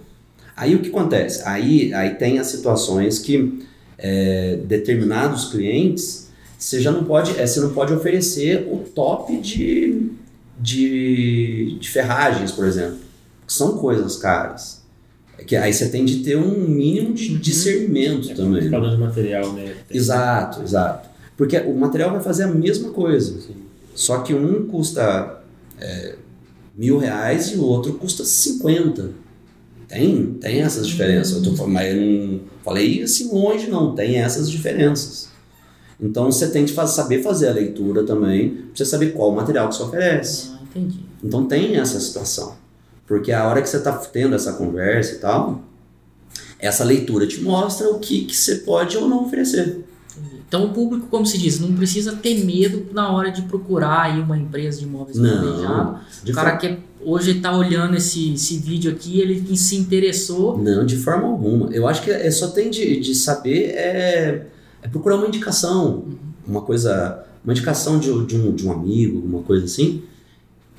D: Aí o que acontece? Aí, aí tem as situações que é, determinados clientes, você já não pode, é, você não pode oferecer o top de, de, de ferragens, por exemplo, que são coisas caras. É que aí você tem de ter um mínimo de uhum. discernimento é também.
B: Falando de material, né?
D: Tem exato, exato. Porque o material vai fazer a mesma coisa. Sim. Só que um custa é, mil reais e o outro custa 50. Tem, tem essas diferenças. Eu tô, mas eu não falei assim longe, não. Tem essas diferenças. Então você tem que fazer, saber fazer a leitura também, pra você saber qual material que você oferece.
C: Ah, entendi.
D: Então tem essa situação. Porque a hora que você está tendo essa conversa e tal, essa leitura te mostra o que, que você pode ou não oferecer.
C: Então o público, como se diz, não precisa ter medo na hora de procurar aí uma empresa de imóveis planejado. O cara que hoje está olhando esse, esse vídeo aqui, ele se interessou.
D: Não, de forma alguma. Eu acho que é só tem de, de saber é, é procurar uma indicação, uma coisa, uma indicação de, de, um, de um amigo, uma coisa assim,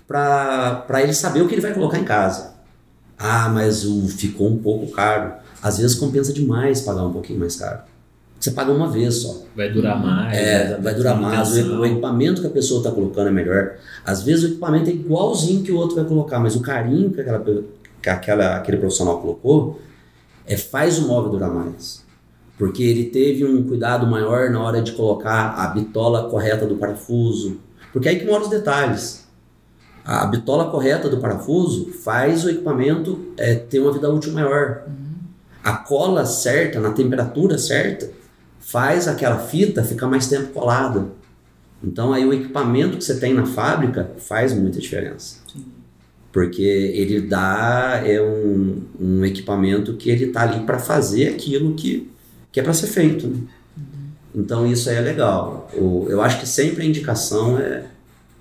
D: para ele saber o que ele vai colocar em casa. Ah, mas o, ficou um pouco caro. Às vezes compensa demais pagar um pouquinho mais caro. Você paga uma vez só.
B: Vai durar mais.
D: É, vai durar mais. O equipamento que a pessoa está colocando é melhor. Às vezes o equipamento é igualzinho que o outro vai colocar, mas o carinho que, aquela, que aquela, aquele profissional colocou é, faz o móvel durar mais. porque ele teve um cuidado maior na hora de colocar a bitola correta do parafuso. Porque é aí que moram os detalhes. A bitola correta do parafuso faz o equipamento é, ter uma vida útil maior. A cola certa, na temperatura certa, faz aquela fita ficar mais tempo colada. Então aí o equipamento que você tem na fábrica faz muita diferença.
C: Sim.
D: Porque ele dá é um, um equipamento que ele tá ali para fazer aquilo que, que é para ser feito. né? Então isso aí é legal. O- eu acho que sempre a indicação é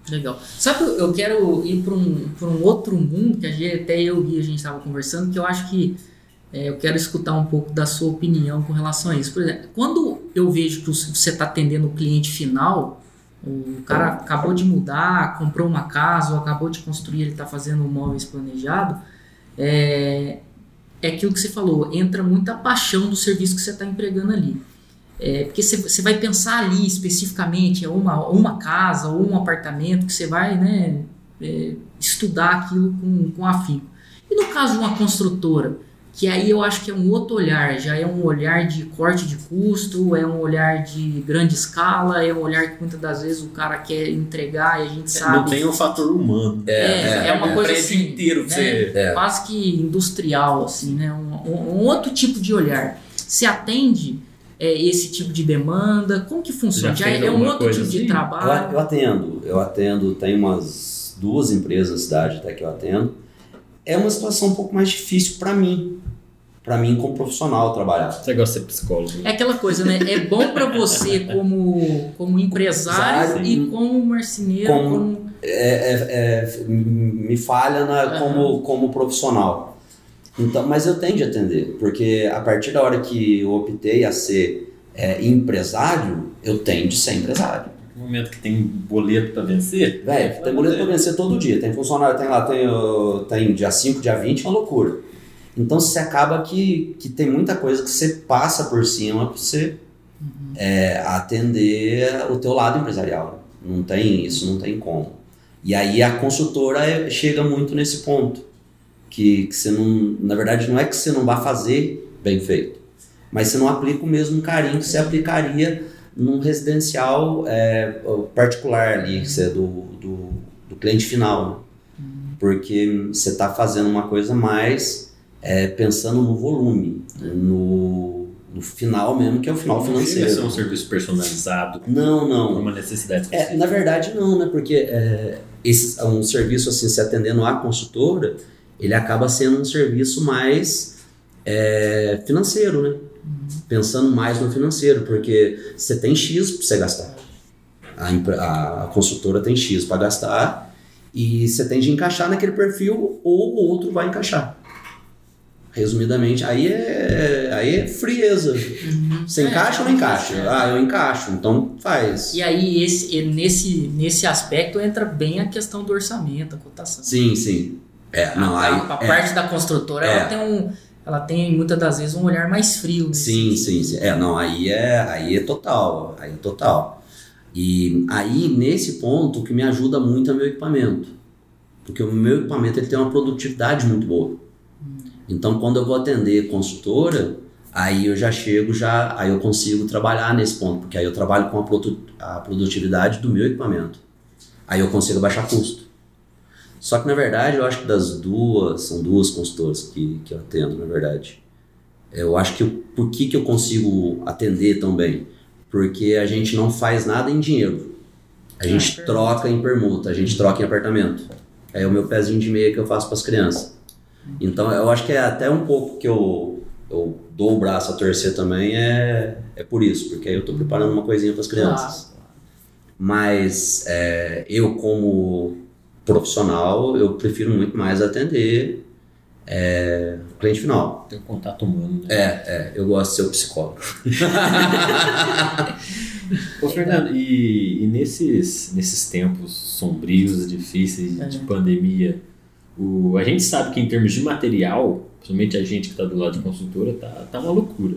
C: Legal. Sabe, eu quero ir para um, um outro mundo, que gente, até eu e a gente estava conversando, que eu acho que é, eu quero escutar um pouco da sua opinião com relação a isso. Por exemplo, quando eu vejo que você está atendendo o cliente final, o cara acabou de mudar, comprou uma casa ou acabou de construir, ele está fazendo um móveis planejado, é, é aquilo que você falou, entra muita paixão do serviço que você está empregando ali. É, porque você, vai pensar ali especificamente, é uma, uma casa ou um apartamento que você vai né, é, estudar aquilo com, com afinco. E no caso de uma construtora, que aí eu acho que é um outro olhar, já é um olhar de corte de custo, é um olhar de grande escala, é um olhar que muitas das vezes o cara quer entregar e a gente sabe.
B: Não tem o fator humano.
C: É, é, uma
B: um
C: coisa
B: prédio
C: assim,
B: inteiro
C: né,
B: você-
D: É.
C: quase que industrial, assim, né? Um, um- um outro tipo de olhar. Se atende é, esse tipo de demanda? Como que funciona?
B: Já
C: Já, é um outro tipo de
B: assim?
D: Eu,
C: trabalho?
D: eu atendo, eu atendo, tem umas duas empresas na cidade até que eu atendo. É uma situação um pouco mais difícil para mim, para mim como profissional trabalhar.
B: Você gosta de ser psicólogo.
C: É aquela coisa, né? É bom pra você como, como empresário
D: Empresário,
C: e como marceneiro,
D: como-
C: como...
D: É, é- é- me falha na, como, como profissional. Então, mas eu tenho de atender, porque a partir da hora que eu optei a ser é, empresário, eu tenho de ser empresário.
B: No momento que tem boleto pra vencer,
D: Velho, tem boleto pra vencer todo dia. Tem funcionário, tem lá, tem, tem dia 5, dia 20, é uma loucura. Então você acaba que, que tem muita coisa que você passa por cima pra você é, atender o teu lado empresarial. Não tem isso, não tem como. E aí a consultora é- chega muito nesse ponto. Que, que você não. Na verdade, não é que você não vá fazer bem feito, mas você não aplica o mesmo carinho que você aplicaria num residencial é, particular ali, que você é do, do, do cliente final. né? Porque você está fazendo uma coisa mais é, pensando no volume, no, no final mesmo, que é o final
B: não chega a ser
D: financeiro.
B: um serviço personalizado
D: Não, não.
B: uma necessidade
D: É,
B: específica.
D: na verdade, não, né? Porque é, esse, um serviço assim, se atendendo à consultora, ele acaba sendo um serviço mais é, financeiro, né? Pensando mais no financeiro, porque você tem X para você gastar. A, a, consultora tem X para gastar e você tem de encaixar naquele perfil ou o outro vai encaixar. Resumidamente, aí é, aí é frieza. Você
C: É,
D: encaixa ou não encaixa?
C: é.
D: Ah, eu encaixo, então faz.
C: E aí, esse, nesse, nesse aspecto, entra bem a questão do orçamento, a cotação.
D: Sim, sim. É, não,
C: a,
D: aí.
C: a
D: é,
C: parte da construtora,
D: É.
C: ela tem um... Ela tem, muitas das vezes, um olhar mais frio. nesse
D: sim, sim, sim. É, não, aí é, aí é total. Aí é total. E aí, nesse ponto, o que me ajuda muito é o meu equipamento. Porque o meu equipamento ele tem uma produtividade muito boa. Então, quando eu vou atender consultora, aí eu já chego, já, aí eu consigo trabalhar nesse ponto, porque aí eu trabalho com a, produ- a produtividade do meu equipamento. Aí eu consigo baixar custo. Só que, na verdade, eu acho que das duas, são duas consultoras que, que eu atendo, na verdade. Eu acho que eu- por que, que eu consigo atender tão bem? Porque a gente não faz nada em dinheiro. A gente
C: permuta.
D: troca em permuta, a gente troca em apartamento. É o meu pezinho de meia que eu faço para as crianças. Então eu acho que é até um pouco que eu, eu dou o braço a torcer também é, é por isso, porque aí eu estou preparando uma coisinha para as crianças.
C: Claro.
D: Mas é, eu, como profissional, eu prefiro muito mais atender é, o cliente final.
B: Tem um contato humano, né?
D: É, é, eu gosto de ser o psicólogo.
B: Ô, Fernando, e, e nesses, nesses tempos sombrios, difíceis de
C: É.
B: pandemia, o, a gente sabe que em termos de material, principalmente a gente que está do lado de consultora, tá, tá uma loucura.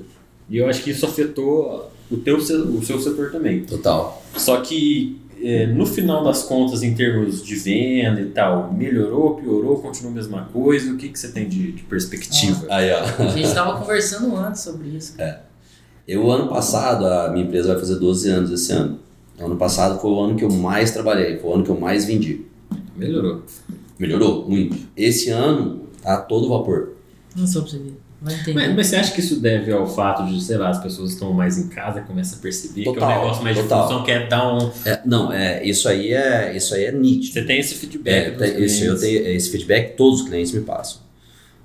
B: E eu acho que isso afetou o, teu, o seu setor também.
D: Total.
B: Só que é, no final das contas, em termos de venda e tal, melhorou, piorou, continuou a mesma coisa? O que, que você tem de, de perspectiva?
D: Aí, ó.
C: A gente estava conversando antes sobre isso.
D: Eu, ano passado, a minha empresa vai fazer 12 anos esse ano. Ano passado foi o ano que eu mais trabalhei, foi o ano que eu mais vendi.
B: Melhorou.
D: Melhorou muito. Esse ano tá todo vapor.
C: Não só pra você ver.
B: Mas, mas você acha que isso deve ao fato de, sei lá, as pessoas estão mais em casa, começam a perceber que é um
D: Total,
B: negócio mais
D: total.
B: de função, quer dar um.
D: É, não, é, isso aí é isso aí é nítido.
B: Você tem esse
D: É,
B: feedback. dos
D: tem- esse, eu tenho, esse feedback todos os clientes me passam.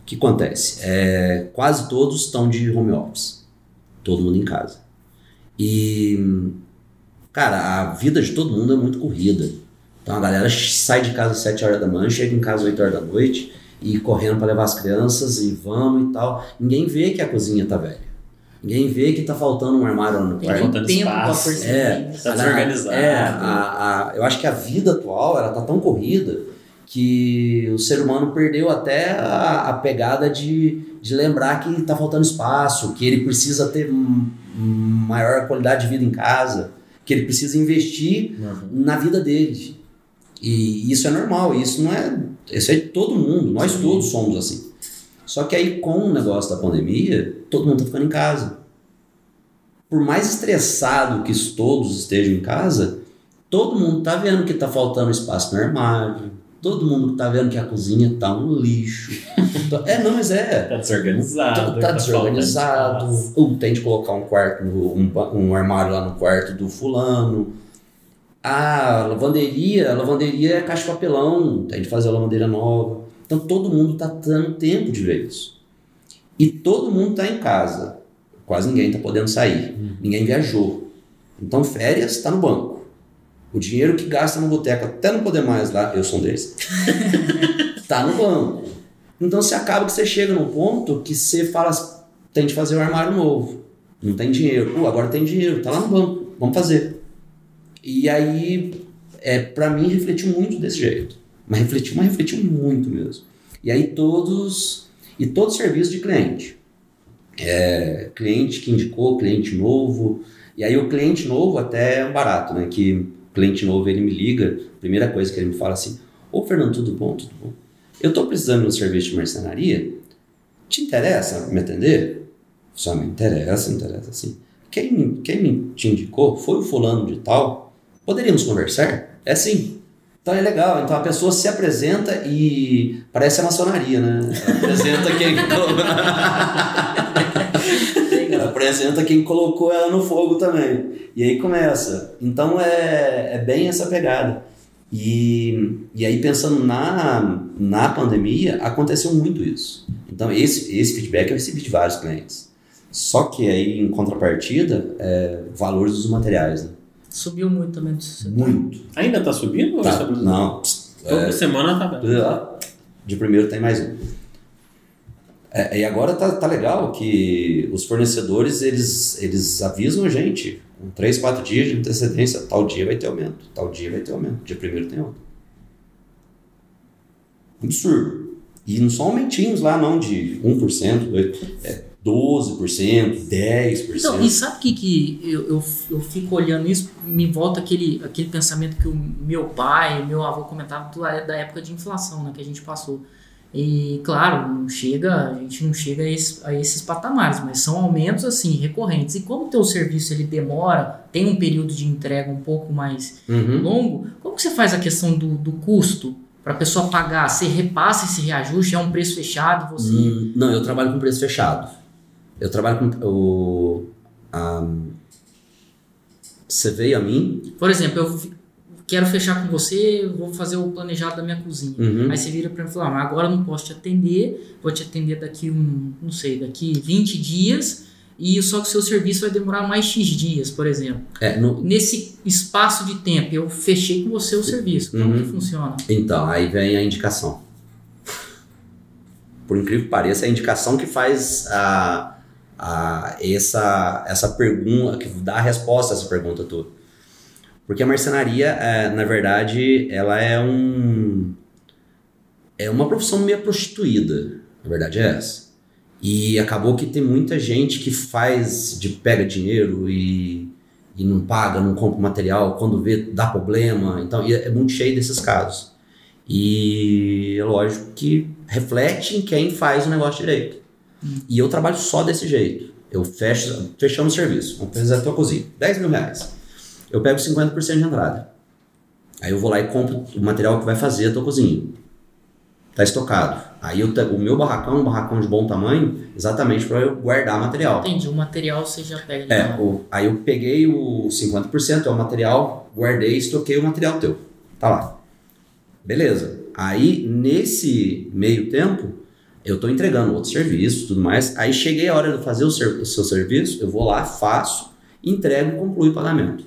D: O que acontece? É, quase todos estão de home office. Todo mundo em casa. E, cara, a vida de todo mundo é muito corrida. Então a galera sai de casa às 7 horas da manhã, chega em casa às 8 horas da noite e correndo para levar as crianças e vamos e tal. Ninguém vê que a cozinha tá velha. Ninguém vê que tá faltando um armário no
C: Tem
D: quarto.
B: faltando
C: tempo pra
B: espaço.
C: perceber
D: É.
B: Tá desorganizado.
D: É, a, a- eu acho que a vida atual ela tá tão corrida que o ser humano perdeu até a, a pegada de, de lembrar que tá faltando espaço, que ele precisa ter maior qualidade de vida em casa, que ele precisa investir
B: Uhum.
D: na vida dele. E isso é normal, isso não é. Isso é de todo mundo, nós
B: Sim.
D: todos somos assim. Só que aí, com o negócio da pandemia, todo mundo tá ficando em casa. Por mais estressado que todos estejam em casa, todo mundo tá vendo que tá faltando espaço no armário, todo mundo tá vendo que a cozinha tá um lixo. [laughs] é, não, mas é.
B: Tá desorganizado.
D: Tá, tá
B: faltando
D: desorganizado, ou tem de colocar um quarto, no- um, um armário lá no quarto do fulano. A lavanderia, a lavanderia é caixa de papelão, tem de fazer a lavanderia nova. Então todo mundo tá dando tempo de ver isso. E todo mundo tá em casa. Quase ninguém tá podendo sair. Ninguém viajou. Então férias tá no banco. O dinheiro que gasta no boteco até não poder mais lá, eu sou um deles, [laughs] tá no banco. Então você acaba que você chega num ponto que você fala, tem de fazer um armário novo. Não tem dinheiro. Pô, agora tem dinheiro, tá lá no banco, vamos fazer. E aí, é, para mim, refletiu muito desse jeito. Mas refletiu, mas refletiu muito mesmo. E aí todos, e todo serviço de cliente. É, cliente que indicou, cliente novo. E aí o cliente novo até é um barato, né? Que cliente novo, ele me liga, primeira coisa que ele me fala assim, ô Fernando, tudo bom? Tudo bom? Eu tô precisando de um serviço de marcenaria, te interessa me atender? Só me interessa, me interessa sim. Quem, quem me te indicou foi o fulano de tal. Poderíamos conversar? É sim. Então é legal. Então a pessoa se apresenta e parece a maçonaria, né? Ela apresenta quem ela apresenta quem colocou ela no fogo também. E aí começa. Então é, é bem essa pegada. E, e aí pensando na, na pandemia, aconteceu muito isso. Então esse, esse feedback eu recebi de vários clientes. Só que aí em contrapartida, é, valores dos materiais, né?
C: Subiu muito também
D: Muito.
B: Ainda tá subindo? ou
D: Tá,
B: está-
D: não.
B: Toda semana tá bem.
D: De primeiro tem mais um. É, e agora tá, tá legal que os fornecedores eles, eles avisam a gente com 3, 4 dias de antecedência, tal dia vai ter aumento, tal dia vai ter aumento, dia primeiro tem outro. Absurdo. E não são aumentinhos lá não de 1%, 2%, é 12%, 10%.
C: Então, e sabe o que, que eu, eu, eu fico olhando isso, me volta aquele, aquele pensamento que o meu pai, meu avô comentava da época de inflação né, que a gente passou. E claro, não chega, a gente não chega a, esse- a esses patamares, mas são aumentos assim recorrentes. E como o teu serviço ele demora, tem um período de entrega um pouco mais
D: Uhum.
C: longo, como que você faz a questão do, do custo para a pessoa pagar? Você repassa esse reajuste, é um preço fechado, você
D: Hum, não, eu trabalho com preço fechado. Eu trabalho com o. a- você veio a mim.
C: Por exemplo, eu quero fechar com você, vou fazer o planejado da minha cozinha.
D: Uhum.
C: Aí você vira pra mim e fala, ah, mas agora eu não posso te atender, vou te atender daqui um, não sei, daqui 20 dias, e só que o seu serviço vai demorar mais X dias, por exemplo.
D: É, no-
C: Nesse espaço de tempo, eu fechei com você o serviço. Como
D: Uhum.
C: que funciona?
D: Então, aí vem a indicação. Por incrível que pareça, é a indicação que faz a, a, essa, essa pergunta, que dá a resposta a essa pergunta tua. Porque a marcenaria, é, na verdade, ela é um. É uma profissão meio prostituída. Na verdade é essa. E acabou que tem muita gente que faz, de pega dinheiro e, e não paga, não compra material, quando vê dá problema. Então, é muito cheio desses casos. E é lógico que reflete em quem faz o negócio direito. E eu trabalho só desse jeito. Eu fecho, fechamos o serviço. Vamos fazer a tua cozinha. 10 mil reais. Eu pego 50% de entrada. Aí eu vou lá e compro o material que vai fazer a tua cozinha. Tá estocado. Aí eu, o meu barracão é um barracão de bom tamanho, exatamente para eu guardar material.
C: Entendi, o material você já pega
D: É, o- aí eu peguei o 50%, é o material, guardei, estoquei o material teu. Tá lá. Beleza. Aí, nesse meio tempo, eu tô entregando outros serviços e tudo mais. Aí cheguei a hora de fazer o, ser- o seu serviço, eu vou lá, faço, entrego e concluo o pagamento.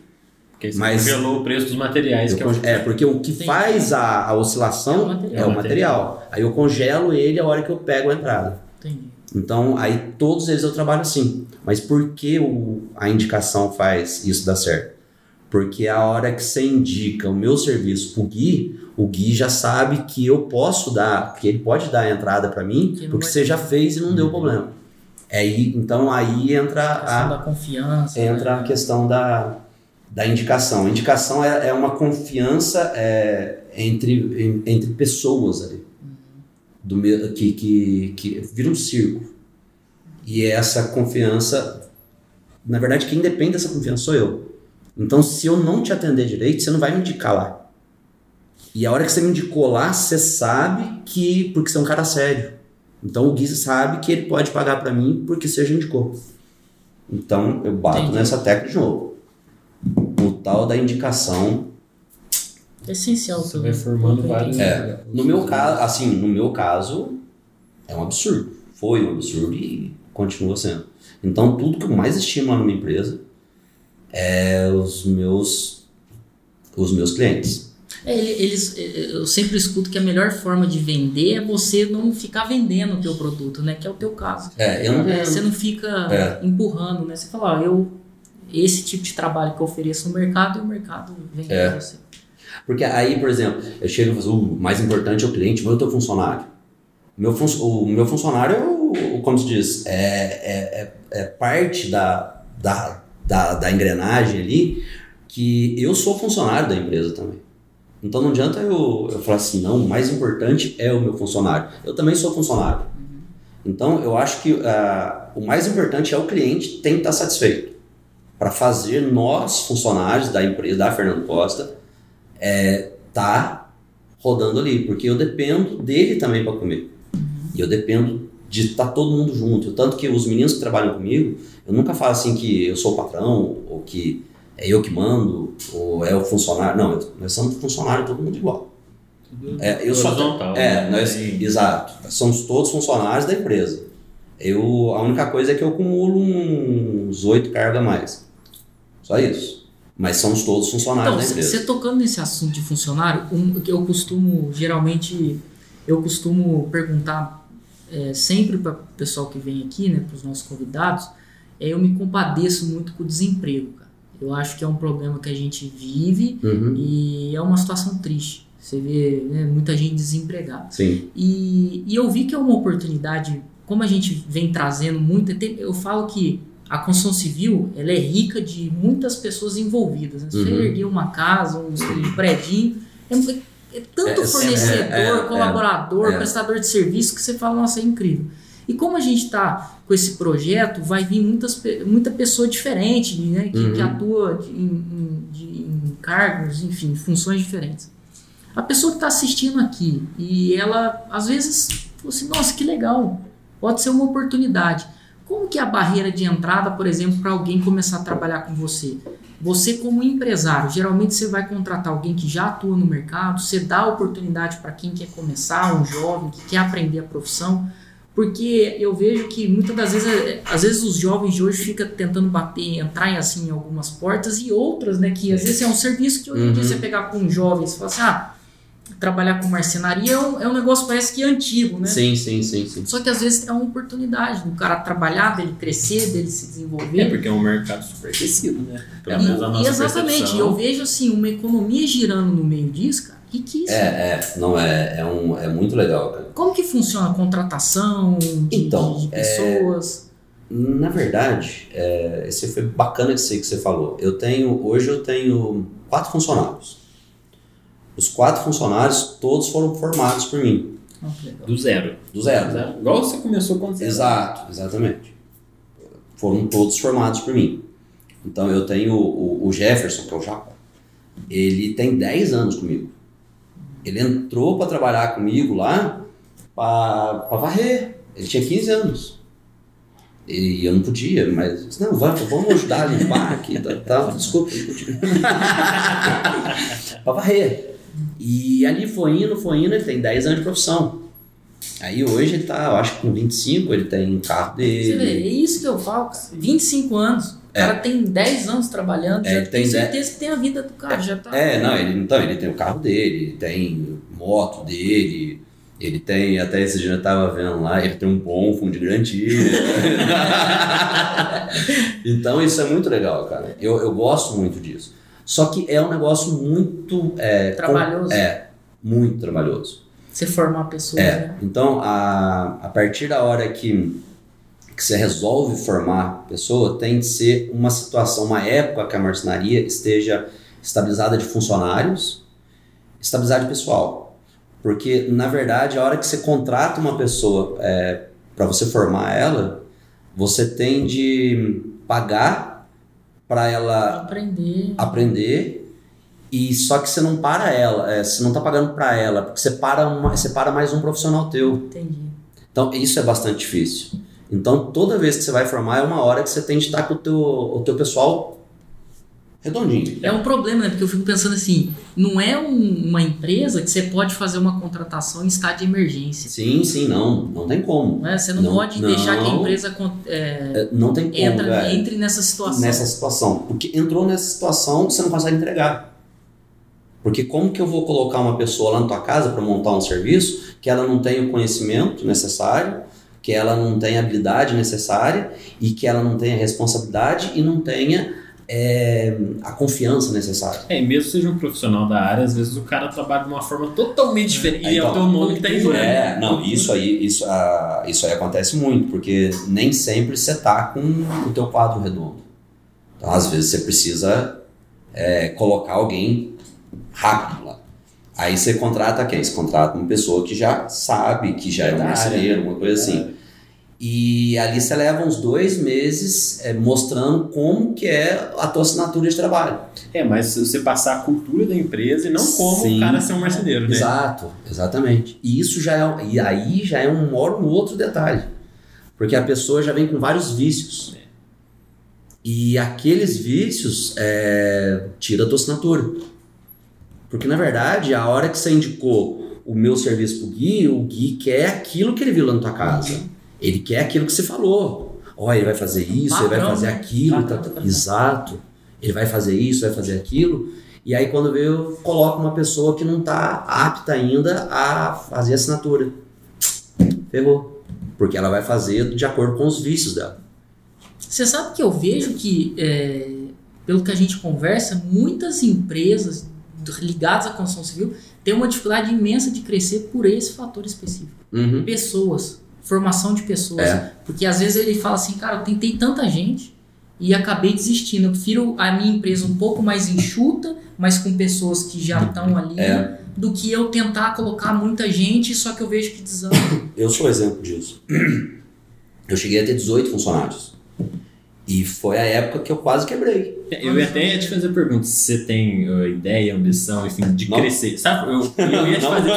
B: Porque você
D: Mas-
B: congelou o preço dos materiais.
D: Eu
B: que é o-
D: é, porque o que
C: Entendi.
D: faz a, a oscilação
C: É o material.
D: é o material. Aí eu congelo ele a hora que eu pego a entrada.
C: Entendi.
D: Então, aí todos eles eu trabalho assim. Mas por que o, a indicação faz isso dar certo? Porque a hora que você indica o meu serviço pro Gui, o Gui já sabe que eu posso dar, que ele pode dar a entrada para mim, porque
C: vai
D: você já fez e não deu problema. É aí, então aí entra
C: A questão
D: a,
C: da confiança.
D: entra
C: né?
D: a questão da, da indicação. A indicação é, é uma confiança é, entre, em- entre pessoas ali. Do, me- que, que, que vira um circo. E essa confiança, na verdade, quem depende dessa confiança sou eu. Então, se eu não te atender direito, você não vai me indicar lá. E a hora que você me indicou lá, você sabe que. Porque você é um cara sério. Então o Gui sabe que ele pode pagar pra mim porque você já indicou. Então eu bato
C: Entendi.
D: nessa tecla de novo. O tal da indicação.
C: É essencial.
B: Você vai formando vários.
D: É, no meu caso, assim, no meu caso, é um absurdo. Foi um absurdo e continua sendo. Então tudo que eu mais estimo lá numa empresa é os meus os meus clientes.
C: É, ele- eles, eu sempre escuto que a melhor forma de vender é você não ficar vendendo o teu produto, né? Que é o teu caso.
D: É, eu
C: É, você não fica
D: É.
C: empurrando, né? Você fala, ó, eu esse tipo de trabalho que eu ofereço no mercado e o mercado vem
D: É.
C: pra você.
D: Porque aí, por exemplo, eu chego e falo, o mais importante é o cliente, mas eu teu funcionário. O meu, fun- o meu funcionário, é o, o- como se diz, é, é, é, é parte da, da, da, da engrenagem ali que eu sou funcionário da empresa também. Então não adianta eu, eu falar assim, não, o mais importante é o meu funcionário. Eu também sou funcionário. Então eu acho que ah, o mais importante é o cliente tem que estar satisfeito. Para fazer nós, funcionários da empresa, da Fernando Costa, é, tá rodando ali, porque eu dependo dele também para comer. E eu dependo de estar todo mundo junto. Tanto que os meninos que trabalham comigo, eu nunca falo assim que eu sou o patrão, ou que é eu que mando, ou é o funcionário. Não, nós somos funcionários, todo mundo igual. É, eu sou
B: horizontal.
D: é,
B: né?
D: nós, exato. Nós somos todos funcionários da empresa. Eu, a única coisa é que eu acumulo uns oito cargas a mais. Só isso. Mas somos todos funcionários
C: Então,
D: da empresa.
C: você tocando nesse assunto de funcionário, um, que eu costumo, geralmente, eu costumo perguntar é, sempre para o pessoal que vem aqui, né, para os nossos convidados, é, eu me compadeço muito com o desemprego, cara. Eu acho que é um problema que a gente vive
D: Uhum,
C: e é uma situação triste. Você vê né, muita gente desempregada.
D: Sim.
C: E, e eu vi que é uma oportunidade, como a gente vem trazendo muito, eu falo que a construção civil ela é rica de muitas pessoas envolvidas. Né? Se você
D: Uhum.
C: erguer uma casa, um, um predinho, é, é tanto
D: É, é,
C: fornecedor,
D: é, é,
C: colaborador,
D: é.
C: prestador de serviço que você fala, nossa, é incrível. E como a gente está com esse projeto, vai vir muitas, muita pessoa diferente, né, que, que
D: Uhum.
C: atua de- em, em- de- em cargos, enfim, funções diferentes. A pessoa que está assistindo aqui e ela, às vezes, falou assim: nossa, que legal, pode ser uma oportunidade. Como que é a barreira de entrada, por exemplo, para alguém começar a trabalhar com você? Você, como empresário, geralmente você vai contratar alguém que já atua no mercado, você dá oportunidade para quem quer começar, um jovem que quer aprender a profissão, porque eu vejo que muitas das vezes, é, às vezes os jovens de hoje ficam tentando bater, entrar em, assim, em algumas portas e outras, né, que às vezes é um serviço que hoje em dia
D: Uhum.
C: você pegar com um jovem, você fala assim, ah, trabalhar com marcenaria é um, é um negócio parece que é antigo, né?
D: Sim, sim, sim, sim.
C: Só que às vezes é uma oportunidade do cara trabalhar, dele crescer, dele se desenvolver.
B: É porque é um mercado super aquecido, né? Pelo
C: E-
B: menos a
C: e
B: nossa
C: exatamente,
B: percepção.
C: eu vejo assim, uma economia girando no meio disso, cara. Que que é isso?
D: É, é, não é, é, um, é muito legal, cara.
C: Como que funciona a contratação de,
D: Então,
C: de- de
D: é-
C: pessoas?
D: Na verdade, é, esse foi bacana esse que você falou. Eu tenho, hoje eu tenho quatro funcionários. Os quatro funcionários, todos foram formados por mim,
C: Ah, que legal.
B: Do zero.
D: do zero.
B: Igual você começou quando você
D: Exato, exatamente. foram todos formados por mim. Então eu tenho o, o Jefferson, que é o Japa, ele tem 10 anos comigo. Ele entrou para trabalhar comigo lá para varrer. Ele tinha 15 anos. E eu não podia, mas disse, não, vamos, vamos ajudar a limpar aqui, tá, tá, desculpa, não podia. [laughs] para varrer. E ali foi indo, foi indo, ele tem 10 anos de profissão. Aí hoje ele tá, eu acho que com 25, ele tem um carro dele.
C: Você vê, é isso que eu falo, cara. 25 anos. O
D: É.
C: cara tem 10 anos trabalhando,
D: É,
C: já tem
D: tem
C: certeza que tem a vida do cara, já tá.
D: É, não, ele, então, ele tem o carro dele, ele tem moto dele, ele tem, até esse dia eu tava vendo lá, ele tem um bom fundo de garantia. [laughs] então isso é muito legal, cara. Eu, eu gosto muito disso. Só que é um negócio muito. É, com-
C: Trabalhoso.
D: é, muito trabalhoso.
C: Você formar pessoas,
D: É,
C: né?
D: então a, a partir da hora que, que você resolve formar a pessoa, tem que ser uma situação, uma época que a marcenaria esteja estabilizada de funcionários, estabilizada de pessoal. Porque, na verdade, a hora que você contrata uma pessoa para você formar ela, você tem de pagar para ela
C: aprender.
D: aprender e só que você não para ela, é, você não tá pagando para ela, porque você para, uma, você para mais um profissional teu.
C: Entendi.
D: Então isso é bastante difícil. Então toda vez que você vai formar é uma hora que você tem de estar com o teu, o teu pessoal redondinho.
C: É um problema, né? Porque eu fico pensando assim, não é um- uma empresa que você pode fazer uma contratação em estado de emergência.
D: Sim, sim, não, não tem como.
C: Não é? Você não,
D: Não,
C: pode deixar que a
D: não.
C: empresa é,
D: É, Não tem como,
C: entra, entre nessa situação.
D: nessa situação. Porque entrou nessa situação, você não consegue entregar. Porque como que eu vou colocar uma pessoa lá na tua casa para montar um serviço que ela não tem o conhecimento necessário, que ela não tem a habilidade necessária e que ela não tenha a responsabilidade e não tenha é, a confiança necessária.
B: É, mesmo seja um profissional da área, às vezes o cara trabalha de uma forma totalmente diferente. e é
D: Então,
B: o teu nome que tá em
D: É, não, isso aí, isso, ah, isso aí acontece muito, porque nem sempre você tá com o teu quadro redondo. Então, às vezes você precisa é, colocar alguém rápido lá. Aí você contrata quem? Você contrata uma pessoa que já sabe, que já é,
B: É
D: um marceneiro, uma coisa assim. E ali você leva uns dois meses é, mostrando como que é a tua assinatura de trabalho.
B: É, mas você passar a cultura da empresa e não como
D: Sim.
B: o cara ser um marceneiro, né?
D: Exato, exatamente. E isso já é, e aí já é um um outro detalhe. Porque a pessoa já vem com vários vícios. E aqueles vícios é, tira a tua assinatura. Porque na verdade, a hora que você indicou o meu serviço pro Gui, o Gui quer aquilo que ele viu lá na tua casa. Ele quer aquilo que você falou. Ó, ele vai fazer isso, ele vai fazer
C: né?
D: aquilo.
C: Padrão,
D: tá- tá-
C: padrão.
D: Exato. Ele vai fazer isso, vai fazer aquilo. E aí quando vê, eu coloco uma pessoa que não está apta ainda a fazer assinatura. Ferrou. Porque ela vai fazer de acordo com os vícios dela.
C: Você sabe que eu vejo que, é, pelo que a gente conversa, muitas empresas ligadas à construção civil têm uma dificuldade imensa de crescer por esse fator específico.
D: Uhum.
C: Pessoas, formação de pessoas.
D: É.
C: Porque às vezes ele fala assim, cara, eu tentei tanta gente e acabei desistindo. Eu prefiro a minha empresa um pouco mais enxuta, mas com pessoas que já estão ali,
D: É.
C: do que eu tentar colocar muita gente, só que eu vejo que desanda.
D: Eu sou exemplo disso. Eu cheguei a ter 18 funcionários. E foi a época que eu quase quebrei.
B: Eu ia até te fazer a pergunta se você tem uh, ideia, ambição, enfim, de
D: Não.
B: crescer. Sabe, eu, eu ia te
D: Não.
B: fazer.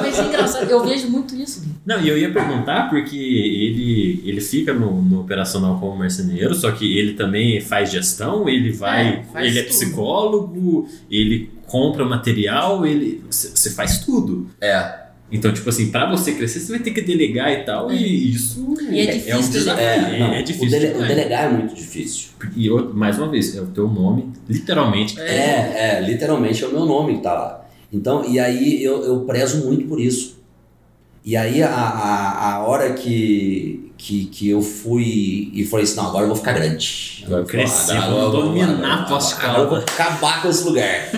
C: mas é engraçado, eu vejo muito isso.
B: Não, e eu ia perguntar porque ele, ele fica no, no operacional como marceneiro, só que ele também faz gestão, ele vai.
C: É,
B: ele é
C: tudo.
B: psicólogo, ele compra material, ele. Você faz tudo.
D: É.
B: Então, tipo assim, pra você crescer, você vai ter que delegar e tal, e isso
C: E é
B: um
C: difícil
B: desafio.
C: delegar.
D: É, não,
B: é
D: o,
B: difícil.
D: dele- o delegar é muito difícil.
B: E eu- mais uma vez, é o teu nome, literalmente.
D: É, é, literalmente é o meu nome que tá lá. Então, e aí eu, eu prezo muito por isso. E aí a, a, a hora que, que, que eu fui e falei assim, não, agora eu vou ficar grande. Agora eu vou-
B: Crescer,
D: agora
B: vou
D: eu vou-
B: dominar a
D: Agora eu vou acabar com esse lugar.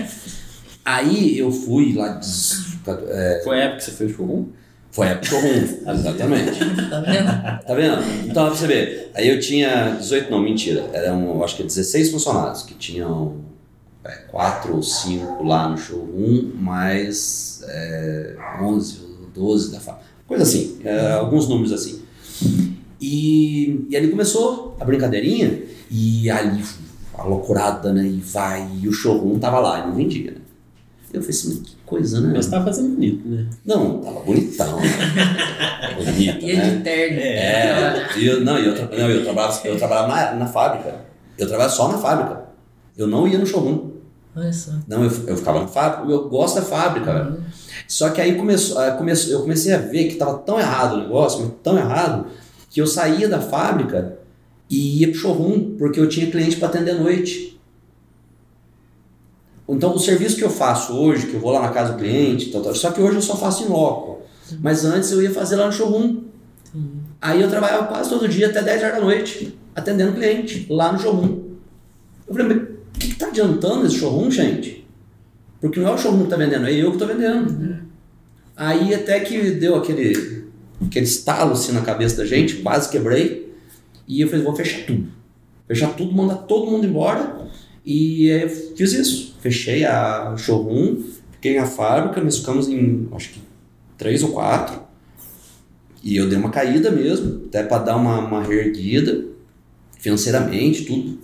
D: aí eu fui lá, des- é,
B: Foi a época que você fez o showroom?
D: foi a época do showroom, [laughs] exatamente.
C: Tá vendo?
D: Tá vendo? Então, pra você ver, aí eu tinha 18, não, mentira, eram, eu acho que 16 funcionários, que tinham é, 4 ou 5 lá no showroom, mais é, 11 ou 12 da fábrica. Coisa assim, é, alguns números assim. E, e ali começou a brincadeirinha, e ali a loucurada, né? E vai, e o showroom tava lá, e não vendia, né? Eu falei assim, que coisa, né?
B: Mas tava fazendo bonito, né?
D: Não, tava bonitão. [laughs] Bonito,
C: E
D: né?
C: de terno.
D: É, e eu, não, eu, tra- não, eu trabalhava, eu trabalhava na, na fábrica. Eu trabalhava só na fábrica. Eu não ia no showroom.
C: Olha só.
D: Não, eu, eu ficava na fábrica, eu gosto da fábrica, velho. Só que aí começou, ah, começou, eu comecei a ver que tava tão errado o negócio, mas tão errado, que eu saía da fábrica e ia pro showroom, porque eu tinha cliente para atender à noite. Então, o serviço que eu faço hoje, que eu vou lá na casa do cliente, tal, tal, só que hoje eu só faço em loco. Mas antes eu ia fazer lá no showroom. Aí eu trabalhava quase todo dia até 10 horas da noite, atendendo cliente lá no showroom. Eu falei, mas o que, que tá adiantando esse showroom, gente? Porque não é o showroom que tá vendendo, é eu que tô vendendo. Aí até que deu aquele, aquele estalo assim na cabeça da gente, quase quebrei. E eu falei, vou fechar tudo. Fechar tudo, mandar todo mundo embora. E eu fiz isso. Fechei a showroom, fiquei na fábrica, nós ficamos em acho que três ou quatro. E eu dei uma caída mesmo, até para dar uma, uma reerguida financeiramente, tudo.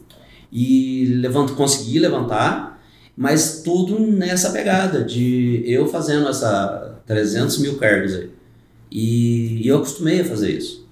D: E levanto, consegui levantar, mas tudo nessa pegada de eu fazendo essa 300 mil cargos aí. E, e eu acostumei a fazer isso.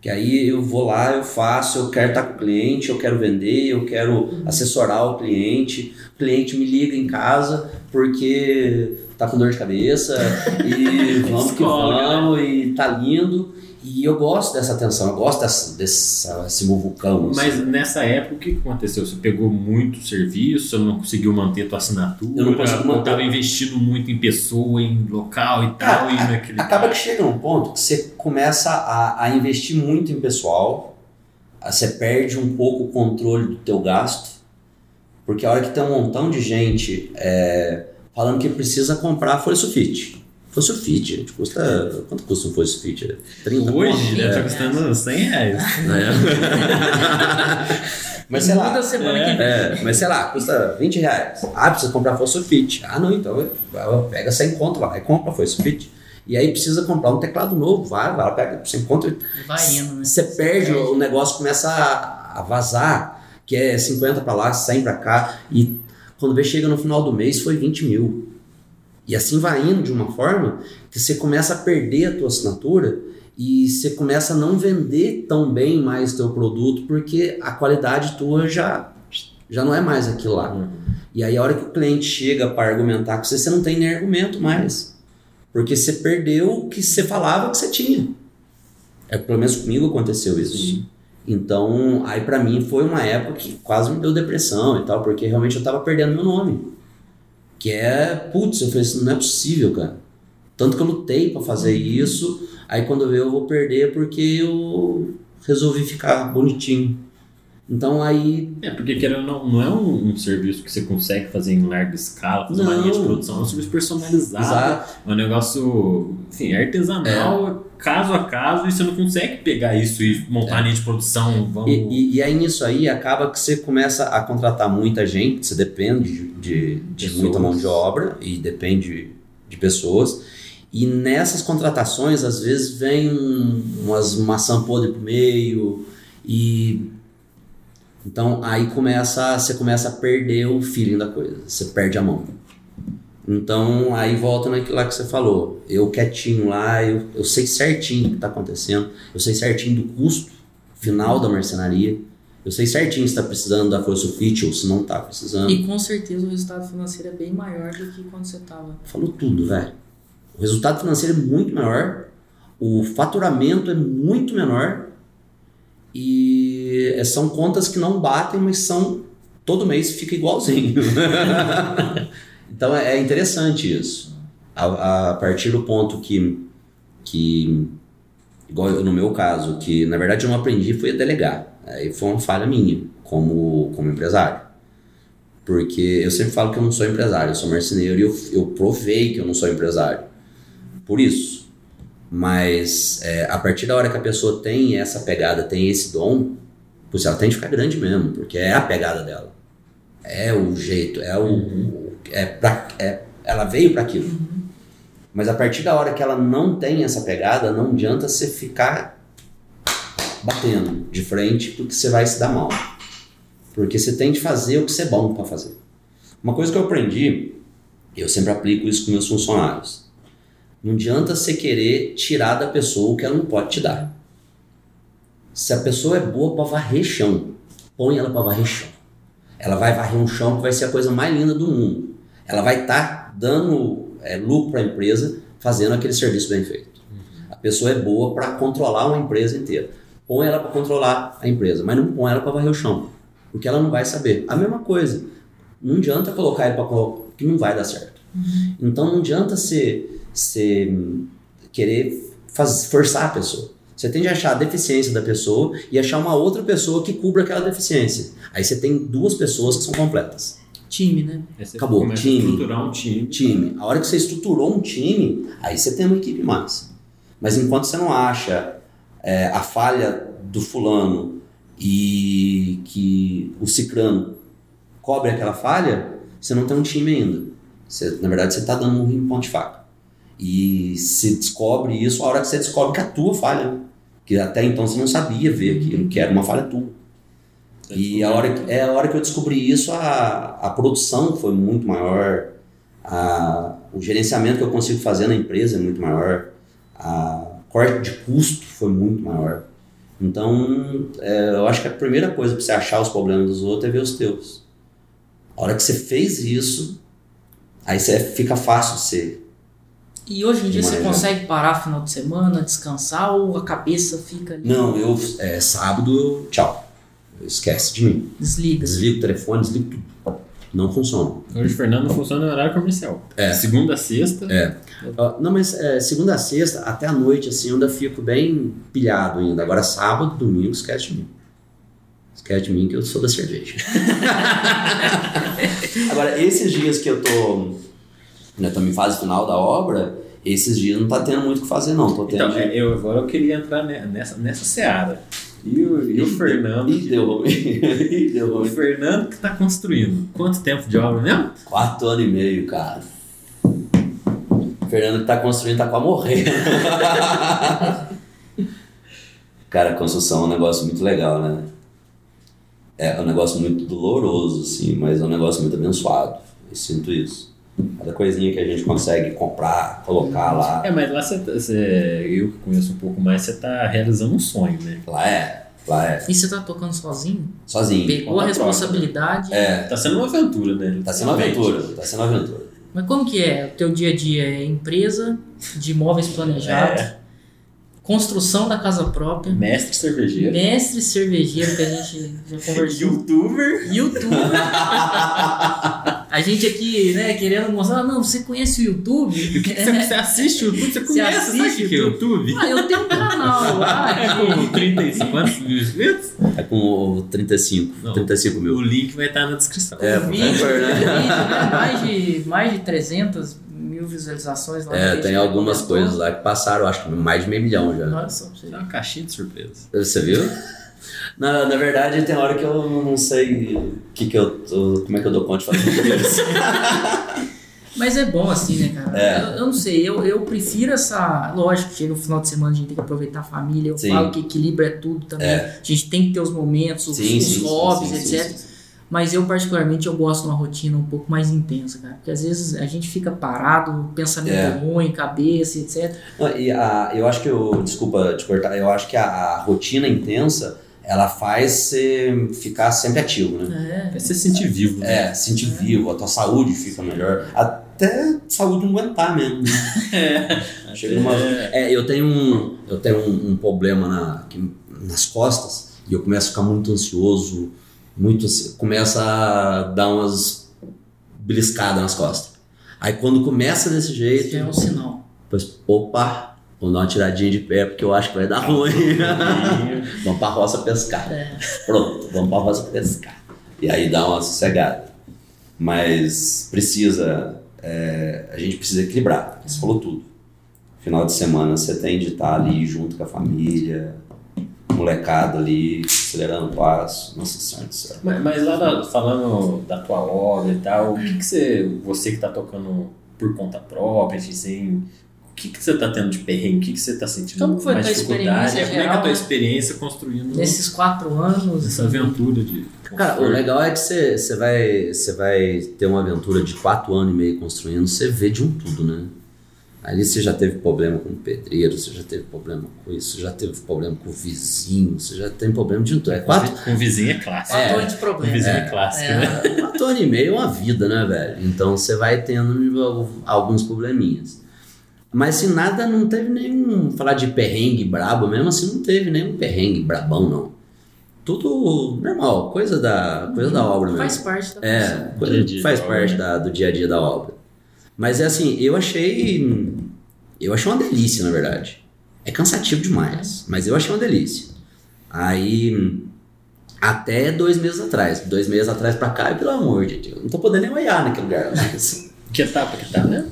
D: Que aí eu vou lá, eu faço, eu quero estar com o cliente, eu quero vender, eu quero assessorar o cliente. O cliente me liga em casa porque tá com dor de cabeça e [laughs] vamos que vamos e tá lindo. E eu gosto dessa atenção, eu gosto dessa, dessa, desse muvucão. assim.
B: Mas nessa época, o que aconteceu? Você pegou muito serviço, você não conseguiu manter a tua assinatura,
D: Eu não consigo manter.
B: tava investindo muito em pessoa, em local e
D: Cara,
B: tal, e naquele...
D: Acaba que chega num ponto que você começa a, a investir muito em pessoal, você perde um pouco o controle do teu gasto, porque a hora que tem um montão de gente é, falando que precisa comprar folha sulfite. Folha sulfite, gente, custa. Quanto custa um folha sulfite? 30
B: Hoje deve estar
D: É.
B: custando 100 reais. [laughs]
D: Mas sei lá.
C: Semana que vem.
D: É, mas sei lá, custa 20 reais. Ah, precisa comprar folha sulfite. Ah, não, então vai- pega sem conto lá e compra folha sulfite. E aí precisa comprar um teclado novo, vai, vai, pega sem conto.
C: Vai indo, né?
D: Você perde, o negócio começa a, a vazar, que é 50 pra lá, 100 pra cá, e quando vê chega no final do mês foi 20 mil. E assim vai indo de uma forma que você começa a perder a tua assinatura e você começa a não vender tão bem mais teu produto porque a qualidade tua já, já não é mais aquilo lá. E aí a hora que o cliente chega para argumentar com você, você não tem nem argumento mais. Porque você perdeu o que você falava que você tinha. É, pelo menos comigo aconteceu isso.
B: Sim.
D: Então, aí pra mim foi uma época que quase me deu depressão e tal, porque realmente eu tava perdendo meu nome. Que é, putz, eu falei assim, não é possível, cara. Tanto que eu lutei pra fazer isso, aí quando eu ver eu vou perder porque eu resolvi ficar bonitinho. Então aí,
B: É, porque querendo não, não é um, um serviço que você consegue fazer em larga escala, fazer uma
D: Não.
B: linha de produção, é um serviço personalizado,
D: exato.
B: é um negócio, enfim, artesanal, caso a caso, e você não consegue pegar isso e montar a linha de produção, vamos...
D: E, e, e aí nisso aí acaba que você começa a contratar muita gente, você depende de, de, muita mão de obra e depende de pessoas. E nessas contratações, às vezes, vem um- umas maçã podre pro meio e então aí começa, você começa a perder o feeling da coisa, você perde a mão. Então aí volta naquilo lá que você falou. Eu quietinho lá, eu, eu sei certinho o que está acontecendo, eu sei certinho do custo final da marcenaria, eu sei certinho se está precisando da folha sulfite ou se não está precisando.
C: E com certeza o resultado financeiro é bem maior do que quando você tava.
D: Falou tudo, velho. O resultado financeiro é muito maior, o faturamento é muito menor e é, são contas que não batem, mas são todo mês fica igualzinho. [laughs] então é é interessante isso. A, a partir do ponto que, que igual no meu caso, que na verdade eu não aprendi foi a delegar. Aí foi uma falha minha como, como empresário. Porque eu sempre falo que eu não sou empresário, eu sou marceneiro e eu, eu provei que eu não sou empresário. Por isso. Mas é, a partir da hora que a pessoa tem essa pegada, tem esse dom, pois ela tem que ficar grande mesmo, porque é a pegada dela. É o jeito, é o.
B: Uhum.
D: É pra, é, ela veio para aquilo. Mas a partir da hora que ela não tem essa pegada, não adianta você ficar batendo de frente porque você vai se dar mal. Porque você tem de fazer o que você é bom para fazer. Uma coisa que eu aprendi, eu sempre aplico isso com meus funcionários. Não adianta você querer tirar da pessoa o que ela não pode te dar. Se a pessoa é boa para varrer chão, põe ela para varrer chão. Ela vai varrer um chão que vai ser a coisa mais linda do mundo. Ela vai estar tá dando é, lucro para a empresa fazendo aquele serviço bem feito. A pessoa é boa para controlar uma empresa inteira. Põe ela para controlar a empresa, mas não põe ela para varrer o chão, porque ela não vai saber. A mesma coisa. Não adianta colocar ele para que não vai dar certo. Uhum. Então não adianta você, você querer faz, forçar a pessoa. Você tem de achar a deficiência da pessoa e achar uma outra pessoa que cubra aquela deficiência. Aí você tem duas pessoas que são completas.
C: Time, né?
D: Acabou, time.
B: A estruturar um time.
D: Time. A hora que você estruturou um time, aí você tem uma equipe massa. Mas enquanto você não acha é, a falha do fulano e que o cicrano cobre aquela falha, você não tem um time ainda. Você, na verdade, você está dando um rim ponto de faca. E se descobre isso a hora que você descobre que a tua falha. Que até então você não sabia ver aquilo, que era uma falha tua. E a hora, é a hora que eu descobri isso, a, a produção foi muito maior, a, o gerenciamento que eu consigo fazer na empresa é muito maior, a corte de custo foi muito maior. Então, é, eu acho que a primeira coisa para você achar os problemas dos outros é ver os teus. A hora que você fez isso, aí você fica fácil de ser.
C: E hoje em dia você consegue parar final de semana, descansar ou a cabeça fica ali?
D: Não, eu é, sábado, tchau. Esquece de mim.
C: Desliga.
D: Desliga o telefone, desliga tudo. Não funciona.
B: Hoje o Fernando funciona no horário comercial.
D: É.
B: Segunda a sexta.
D: É. Uh, não, mas é, segunda a sexta, até a noite, assim, eu ainda fico bem pilhado ainda. Agora sábado, domingo, esquece de mim. Esquece de mim que eu sou da cerveja. [laughs] Agora, esses dias que eu tô, né, tô em fase final da obra, esses dias não tá tendo muito o que fazer, não. Tô tendo
B: então, de... eu, agora eu queria entrar nessa, nessa seara. E o, e o Fernando.
D: E deu, [laughs] deu
B: O Fernando que está construindo. Quanto tempo de obra mesmo?
D: Quatro anos e meio, cara. O Fernando que está construindo está quase morrendo. [laughs] cara, a construção é um negócio muito legal, né? É um negócio muito doloroso, assim, mas é um negócio muito abençoado. Eu sinto isso. Cada coisinha que a gente consegue comprar, colocar lá.
B: É, mas lá você, você eu que conheço um pouco mais, você está realizando um sonho, né?
D: Lá é. Lá é.
C: E você está tocando sozinho?
D: Sozinho.
C: Pegou a responsabilidade.
D: É.
B: Tá sendo uma aventura, né?
D: Tá sendo uma aventura. Tá sendo uma aventura.
C: Mas como que é? O teu dia a dia é empresa de imóveis planejados? É construção da casa própria.
B: Mestre cervejeiro.
C: Mestre cervejeiro que a gente já conversou. [laughs]
B: Youtuber.
C: Youtuber. [laughs] a gente aqui, né, querendo mostrar, não, você conhece o YouTube? [laughs]
B: O que, que você, você, assiste o [laughs] YouTube? Você conhece, você assiste o YouTube?
C: Ah, eu tenho um canal [laughs] lá.
B: É com 35 quantos mil inscritos?
D: É com 35. Não, 35 mil.
B: O link vai estar na descrição.
C: É, o vídeo, né? né? mais, de, mais de 300 mil visualizações lá.
D: É, tem algumas coisas lá que passaram, acho que mais de meio milhão já.
C: Nossa,
B: é uma caixinha de surpresa.
D: Você viu? Na, na verdade, tem hora que eu não sei que que eu tô, como é que eu dou conta de fazer isso. [laughs]
C: Mas é bom assim, né, cara?
D: É.
C: Eu, eu, não sei, eu, eu prefiro essa. Lógico, chega no final de semana a gente tem que aproveitar a família. Eu sim. falo que equilíbrio é tudo também. É. A gente tem que ter os momentos, sim, os, sim, hobbies, etc. Mas eu, particularmente, eu gosto de uma rotina um pouco mais intensa, cara. Porque às vezes a gente fica parado, pensamento é. ruim, cabeça, etc.
D: E a, eu acho que eu. Desculpa te cortar, eu acho que a, a rotina intensa ela faz você ficar sempre ativo,
C: né?
B: É. você sentir vivo.
D: Né? É, sentir é. vivo, a tua saúde fica melhor. Até saúde não aguentar mesmo. Né? [laughs]
B: É.
D: Chega uma... é, eu tenho um, eu tenho um, um problema na, aqui, nas costas e eu começo a ficar muito ansioso, muito começa a dar umas beliscadas nas costas. Aí quando começa desse jeito.
C: Isso é um sinal.
D: Depois, opa, vou dar uma tiradinha de pé porque eu acho que vai dar ruim. [laughs] vamos pra roça pescar.
C: É.
D: Pronto, vamos pra roça pescar. E aí dá uma sossegada. Mas precisa. É, a gente precisa equilibrar. Você falou tudo. Final de semana você tem de estar ali junto com a família molecada ali, acelerando o passo. Nossa Senhora do céu.
B: Mas, mas lá da, falando da tua obra e tal, o que, que você, você que está tocando por conta própria, assim, o que, que você está tendo de perrengue? O que, que você está sentindo
C: Como foi a
B: mais
C: tua
B: dificuldade?
C: experiência
B: Como é que é a tua experiência construindo
C: Nesses quatro anos.
B: essa aventura de
D: Cara, o legal é que você você vai, você vai ter uma aventura de quatro anos e meio construindo, você vê de um tudo, né? Ali você já teve problema com o pedreiro, você já teve problema com isso, você já teve problema com o vizinho, você já tem problema de tudo. É quatro,
B: Com vizinho é clássico.
C: Quatro
D: É.
C: anos de
B: Com
C: problema.
B: vizinho é,
C: É.
B: clássico,
C: É.
B: né?
D: quatro anos e meio é uma vida, né, velho? Então você vai tendo alguns probleminhas. Mas assim, nada, não teve nenhum. Falar de perrengue brabo mesmo, assim, não teve nenhum perrengue brabão, não. Tudo normal, coisa da, coisa da obra mesmo.
C: Faz parte da
D: É, coisa
B: Dia
D: faz
B: da
D: parte
B: obra.
D: da- do dia a dia da obra. Mas é assim, eu achei. Eu achei uma delícia, na verdade. É cansativo demais, mas eu achei uma delícia. Aí. Até dois meses atrás. Dois meses atrás pra cá, e pelo amor de Deus. Não tô podendo nem olhar naquele lugar. Mas, [laughs]
B: Que etapa que tá, né?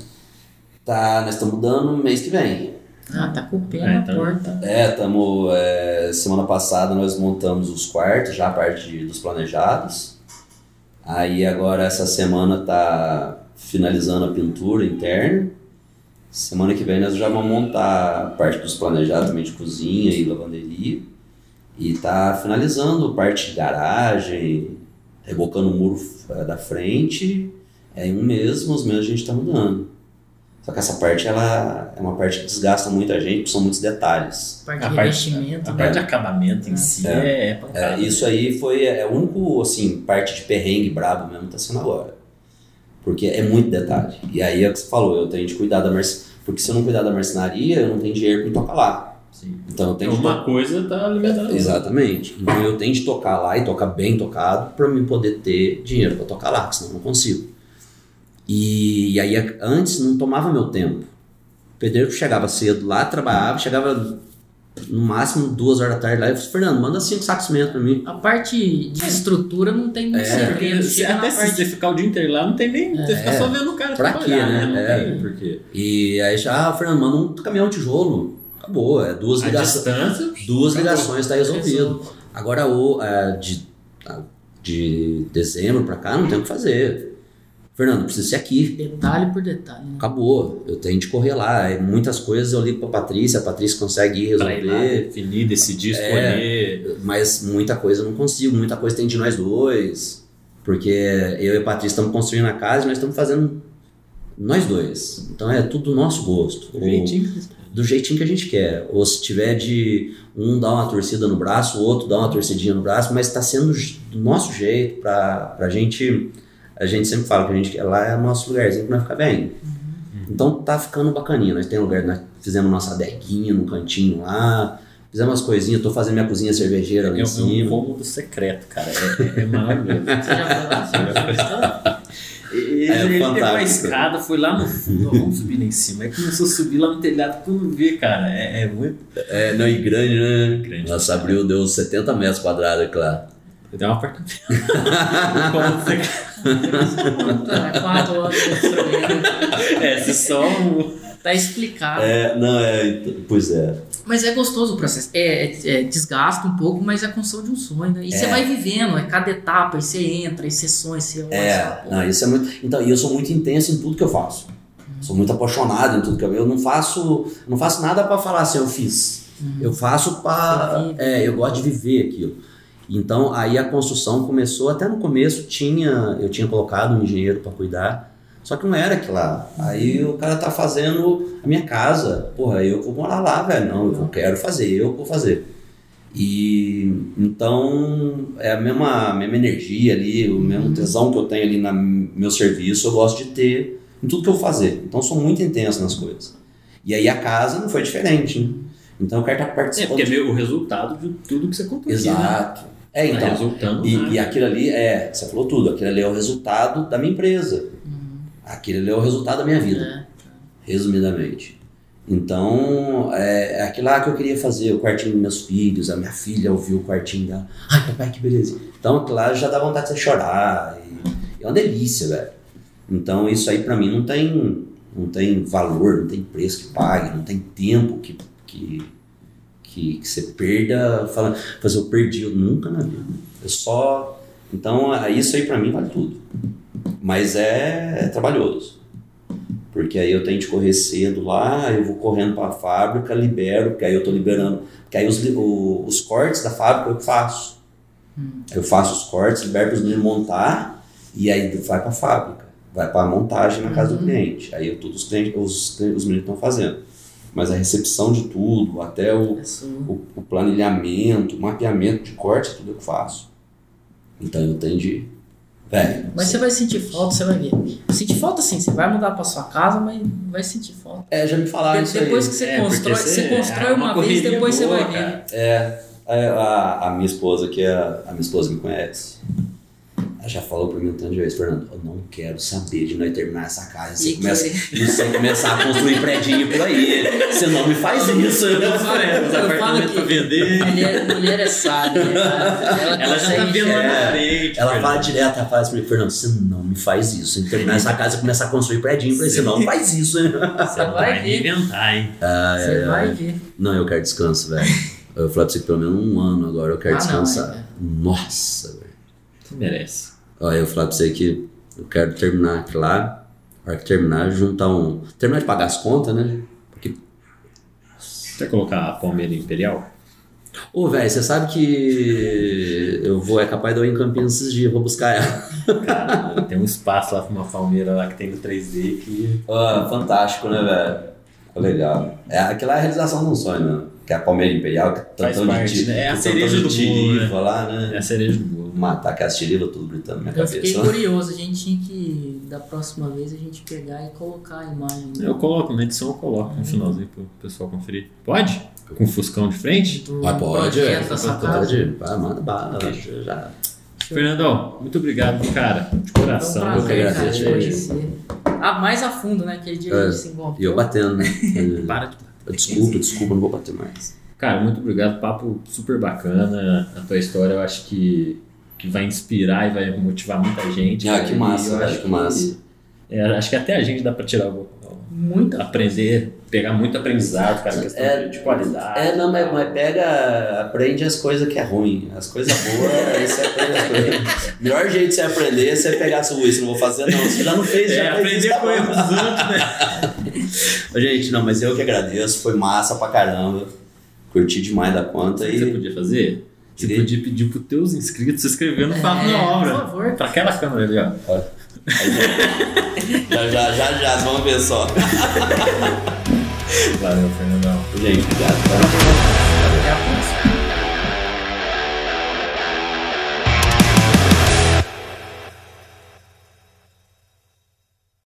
D: Tá, nós estamos mudando no mês que vem.
C: Ah, tá com o pé
B: É,
C: na
B: então-
C: porta.
D: É, estamos. semana passada nós montamos os quartos, já a parte dos planejados. Aí agora essa semana tá finalizando a pintura interna. Semana que vem nós já vamos montar a parte dos planejados também de cozinha e lavanderia. E tá finalizando parte de garagem, rebocando o muro eh, da frente. É em um mês, mais ou menos, a gente tá mudando. Só que essa parte ela é uma parte que desgasta muito a gente, porque são muitos detalhes.
C: Parte
B: A
C: de
B: parte-. A
C: né?
B: parte de acabamento em si é, é pancada.
D: É, isso aí foi é o único assim parte de perrengue brabo mesmo tá sendo agora porque é muito detalhe e aí é o que você falou eu tenho de cuidar da marcenaria porque se eu não cuidar da marcenaria eu não tenho dinheiro para tocar lá
B: Sim.
D: então eu tenho de
B: Uma coisa tá alimentando.
D: exatamente então eu tenho de tocar lá e tocar bem tocado para mim poder ter dinheiro para tocar lá senão eu não consigo e, e aí antes não tomava meu tempo o pedreiro chegava cedo lá trabalhava chegava no máximo duas horas da tarde lá e eu falei, Fernando manda cinco sacos de cimento para mim
C: A parte de estrutura não tem muito
D: É,
B: Porque
C: segredo.
B: se-
C: Chega
B: até se
C: parte
B: você ficar o dia inteiro lá, não tem nem. Você fica
D: É.
B: só vendo o cara
D: Pra
B: trabalhar,
D: quê, né?
B: Não
D: É.
B: tem porquê.
D: E aí já, ah, Fernando, manda um caminhão de tijolo. Acabou, é duas,
B: A
D: liga
B: distância.
D: duas
B: acabou.
D: ligações, está resolvido. Agora, o, é, de, de dezembro pra cá, não tem o que fazer. Fernando, precisa ser aqui.
C: Detalhe por detalhe. né?
D: Acabou, eu tenho de correr lá. E muitas coisas eu ligo pra Patrícia, a Patrícia consegue ir
B: Pra ir lá,
D: resolver.
B: definir, decidir,
D: É.
B: escolher.
D: Mas muita coisa eu não consigo, muita coisa tem de nós dois. Porque eu e a Patrícia estamos construindo a casa e nós estamos fazendo nós dois. Então é tudo do nosso gosto.
B: Do jeitinho.
D: do jeitinho que a gente quer. Ou se tiver de um dar uma torcida no braço, o outro dar uma torcidinha no braço, mas está sendo do nosso jeito para a gente. A gente sempre fala que a gente quer lá é o nosso lugarzinho para nós ficar bem. Então tá ficando bacaninha. Nós temos lugar, nós fizemos nossa adeguinha no cantinho lá, fizemos umas coisinhas, tô fazendo minha cozinha cervejeira lá
B: É,
D: em
B: um- é um
D: cima.
B: cômodo secreto, cara. É, é, é maravilhoso. [laughs]
C: Você já foi lá? Você já foi lá? [laughs]
B: Ele,
D: É
B: ele pegou a
D: fantástico.
B: escada, foi lá no fundo, vamos subir lá em cima. Aí começou a subir lá no telhado, tudo ver, cara. É, é muito.
D: É, não, e grande, né?
B: Grande.
D: Nossa, abriu, deu 70 metros quadrados aqui lá.
B: Deu um apartamento. Secreto.
C: Tá, Quatro anos construindo.
B: É, se só.
C: Tá explicado.
D: É, não, é, pois é.
C: Mas é gostoso o processo. É, é, é desgasta um pouco, mas é a construção de um sonho. Né? E você
D: É.
C: vai vivendo, é cada etapa, e você entra, e você sonha, você.
D: É,
C: você-
D: não, isso é muito. Então, e eu sou muito intenso em tudo que eu faço. Sou muito apaixonado em tudo que eu. Eu não faço, eu não faço nada para falar assim, eu fiz. Eu faço para.
C: Você.
D: É, eu gosto de viver aquilo. Então, aí a construção começou. Até no começo tinha, eu tinha colocado um engenheiro para cuidar. Só que não era aquilo lá. Aí o cara tá fazendo a minha casa. Porra, eu vou morar lá, velho. Não, eu quero fazer, eu vou fazer. E então é a mesma, a mesma energia ali, o mesmo tesão que eu tenho ali no meu serviço, eu gosto de ter em tudo que eu fazer. Então eu sou muito intenso nas coisas. E aí a casa não foi diferente, né? Então eu quero estar
B: É,
D: participando.
B: porque é meio o resultado de tudo que você contou. aqui,
D: Exato. É,
B: Né? Tá
D: então.
B: resultando.
D: E,
B: né?
D: e aquilo ali é, você falou tudo, aquilo ali é o resultado da minha empresa. Aquilo ali é o resultado da minha vida
C: É.
D: resumidamente. Então, é, é aquilo lá que eu queria fazer, o quartinho dos meus filhos, a minha filha ouviu o quartinho dela. Ai, papai, que beleza. Então, aquilo lá já dá vontade de você chorar. É uma delícia, velho. Então, isso aí pra mim não tem, não tem valor, não tem preço que pague, não tem tempo que, que, que, que você perda falando, fazer eu perdi, eu nunca na vida. Eu só. Então, isso aí pra mim vale tudo. Mas é, é trabalhoso. Porque aí eu tenho de correr cedo lá, eu vou correndo para a fábrica, libero, porque aí eu tô liberando. Porque aí os, o- os cortes da fábrica eu faço. Eu faço os cortes, libero para os meninos montar e aí vai para a fábrica. Vai para a montagem na casa do cliente. Aí eu, todos os clientes, os, os meninos estão fazendo. Mas a recepção de tudo, até o,
C: É
D: o, o planilhamento, o mapeamento de corte, é tudo eu que faço. Então eu tenho de. Velho.
C: Mas você vai sentir falta, você vai ver. Sentir falta sim, você vai mudar pra sua casa, mas vai sentir falta.
D: É, já me falaram
C: De-
D: isso
C: depois
D: aí.
C: que você
B: É,
C: constrói,
B: você-
C: você constrói
B: é
C: uma,
B: uma
C: vez, depois você
B: boa,
C: vai ver.
B: cara.
D: É, a, a, a minha esposa, que é a, a minha esposa me conhece, já falou pra mim um tanto de vezes, Fernando, eu não quero saber de nós terminar essa casa e você, começa, você começar a construir predinho por aí. Você não me faz isso.
C: Eu
B: É,
C: eu falo
B: apartamentos pra
C: que
B: vender.
C: mulher, mulher é sábia. né? Ela,
B: Ela já tá vendo lá na frente.
D: Ela fala direto, ela fala assim pra mim, Fernando, você não me faz isso. Terminar essa casa e começar a construir predinho por aí, você não faz isso.
B: Você
C: Você
B: não
C: vai
B: vai me inventar, hein?
C: Você vai ver.
D: Não, eu quero descanso, velho. Eu falei pra você que pelo menos um ano agora eu quero
C: Ah, não,
D: descansar.
C: é.
D: Nossa, velho.
B: Você merece.
D: Olha, eu falei pra você que eu quero terminar aqui lá. Na hora que terminar, juntar um. Terminar de pagar as contas, né? Porque.
B: Quer colocar a Palmeira Imperial?
D: Ô, velho, você sabe que eu vou, é capaz de eu ir em Campinas esses dias, vou buscar ela.
B: Cara, tem um espaço lá pra uma palmeira lá que tem no 3D que.
D: Ah, fantástico, né, velho? Legal. É, aquela é a realização de um sonho, né? Que é a Palmeira Imperial, que
B: Faz
D: tantão
B: parte,
D: de,
B: né? É a
D: tantão
B: cereja
D: de
B: do bolo,
D: tiriva lá, né?
B: É a cereja do bolo.
D: Matar tirivas tudo gritando na minha
C: Eu fiquei
D: cabeça.
C: curioso, a gente tinha que, da próxima vez, a gente pegar e colocar a imagem
B: Eu coloco, na edição eu coloco no finalzinho pro pessoal conferir. Pode? Com o Fuscão de frente?
D: Ah, pode, é. Pode. Vai, manda bala. já- Já.
B: Fernandão, muito obrigado, cara. De
C: um
B: coração.
C: prazer,
D: eu que
C: cara,
D: agradeço,
C: conhecer. Ah, mais a fundo, né? Aquele dia
D: É,
C: a gente se encontrou.
D: E eu batendo, né? [laughs]
B: Para de
D: Desculpa, desculpa, não vou bater mais.
B: Cara, muito obrigado. Papo super bacana. A tua história eu acho que, que vai inspirar e vai motivar muita gente.
D: Ah, que massa,
B: acho
D: que massa.
B: é, acho que até a gente dá pra tirar o,
C: Muita
B: aprender, pegar muito aprendizado, cara, questão
D: É,
B: de, de qualidade.
D: É, não, mas, mas pega, aprende as coisas que é ruim. As coisas boas, aí você aprende as coisas. [laughs] Melhor jeito de você aprender é você pegar sua isso, não vou fazer não. Você já não fez, já
B: É,
D: fez
B: aprender
D: isso, tá
B: com erros dos outros, né? [laughs]
D: Gente, não, mas eu que agradeço, foi massa pra caramba. Curti demais da conta
B: o você
D: e.
B: podia fazer? Você
D: Queria-
B: podia pedir pros teus inscritos se inscrever no Papo
C: É,
B: na Obra.
C: por favor.
B: Pra aquela câmera ali, ó.
D: Já, já, já, já, vamos ver só.
B: Valeu, Fernandão.
D: Gente, obrigado.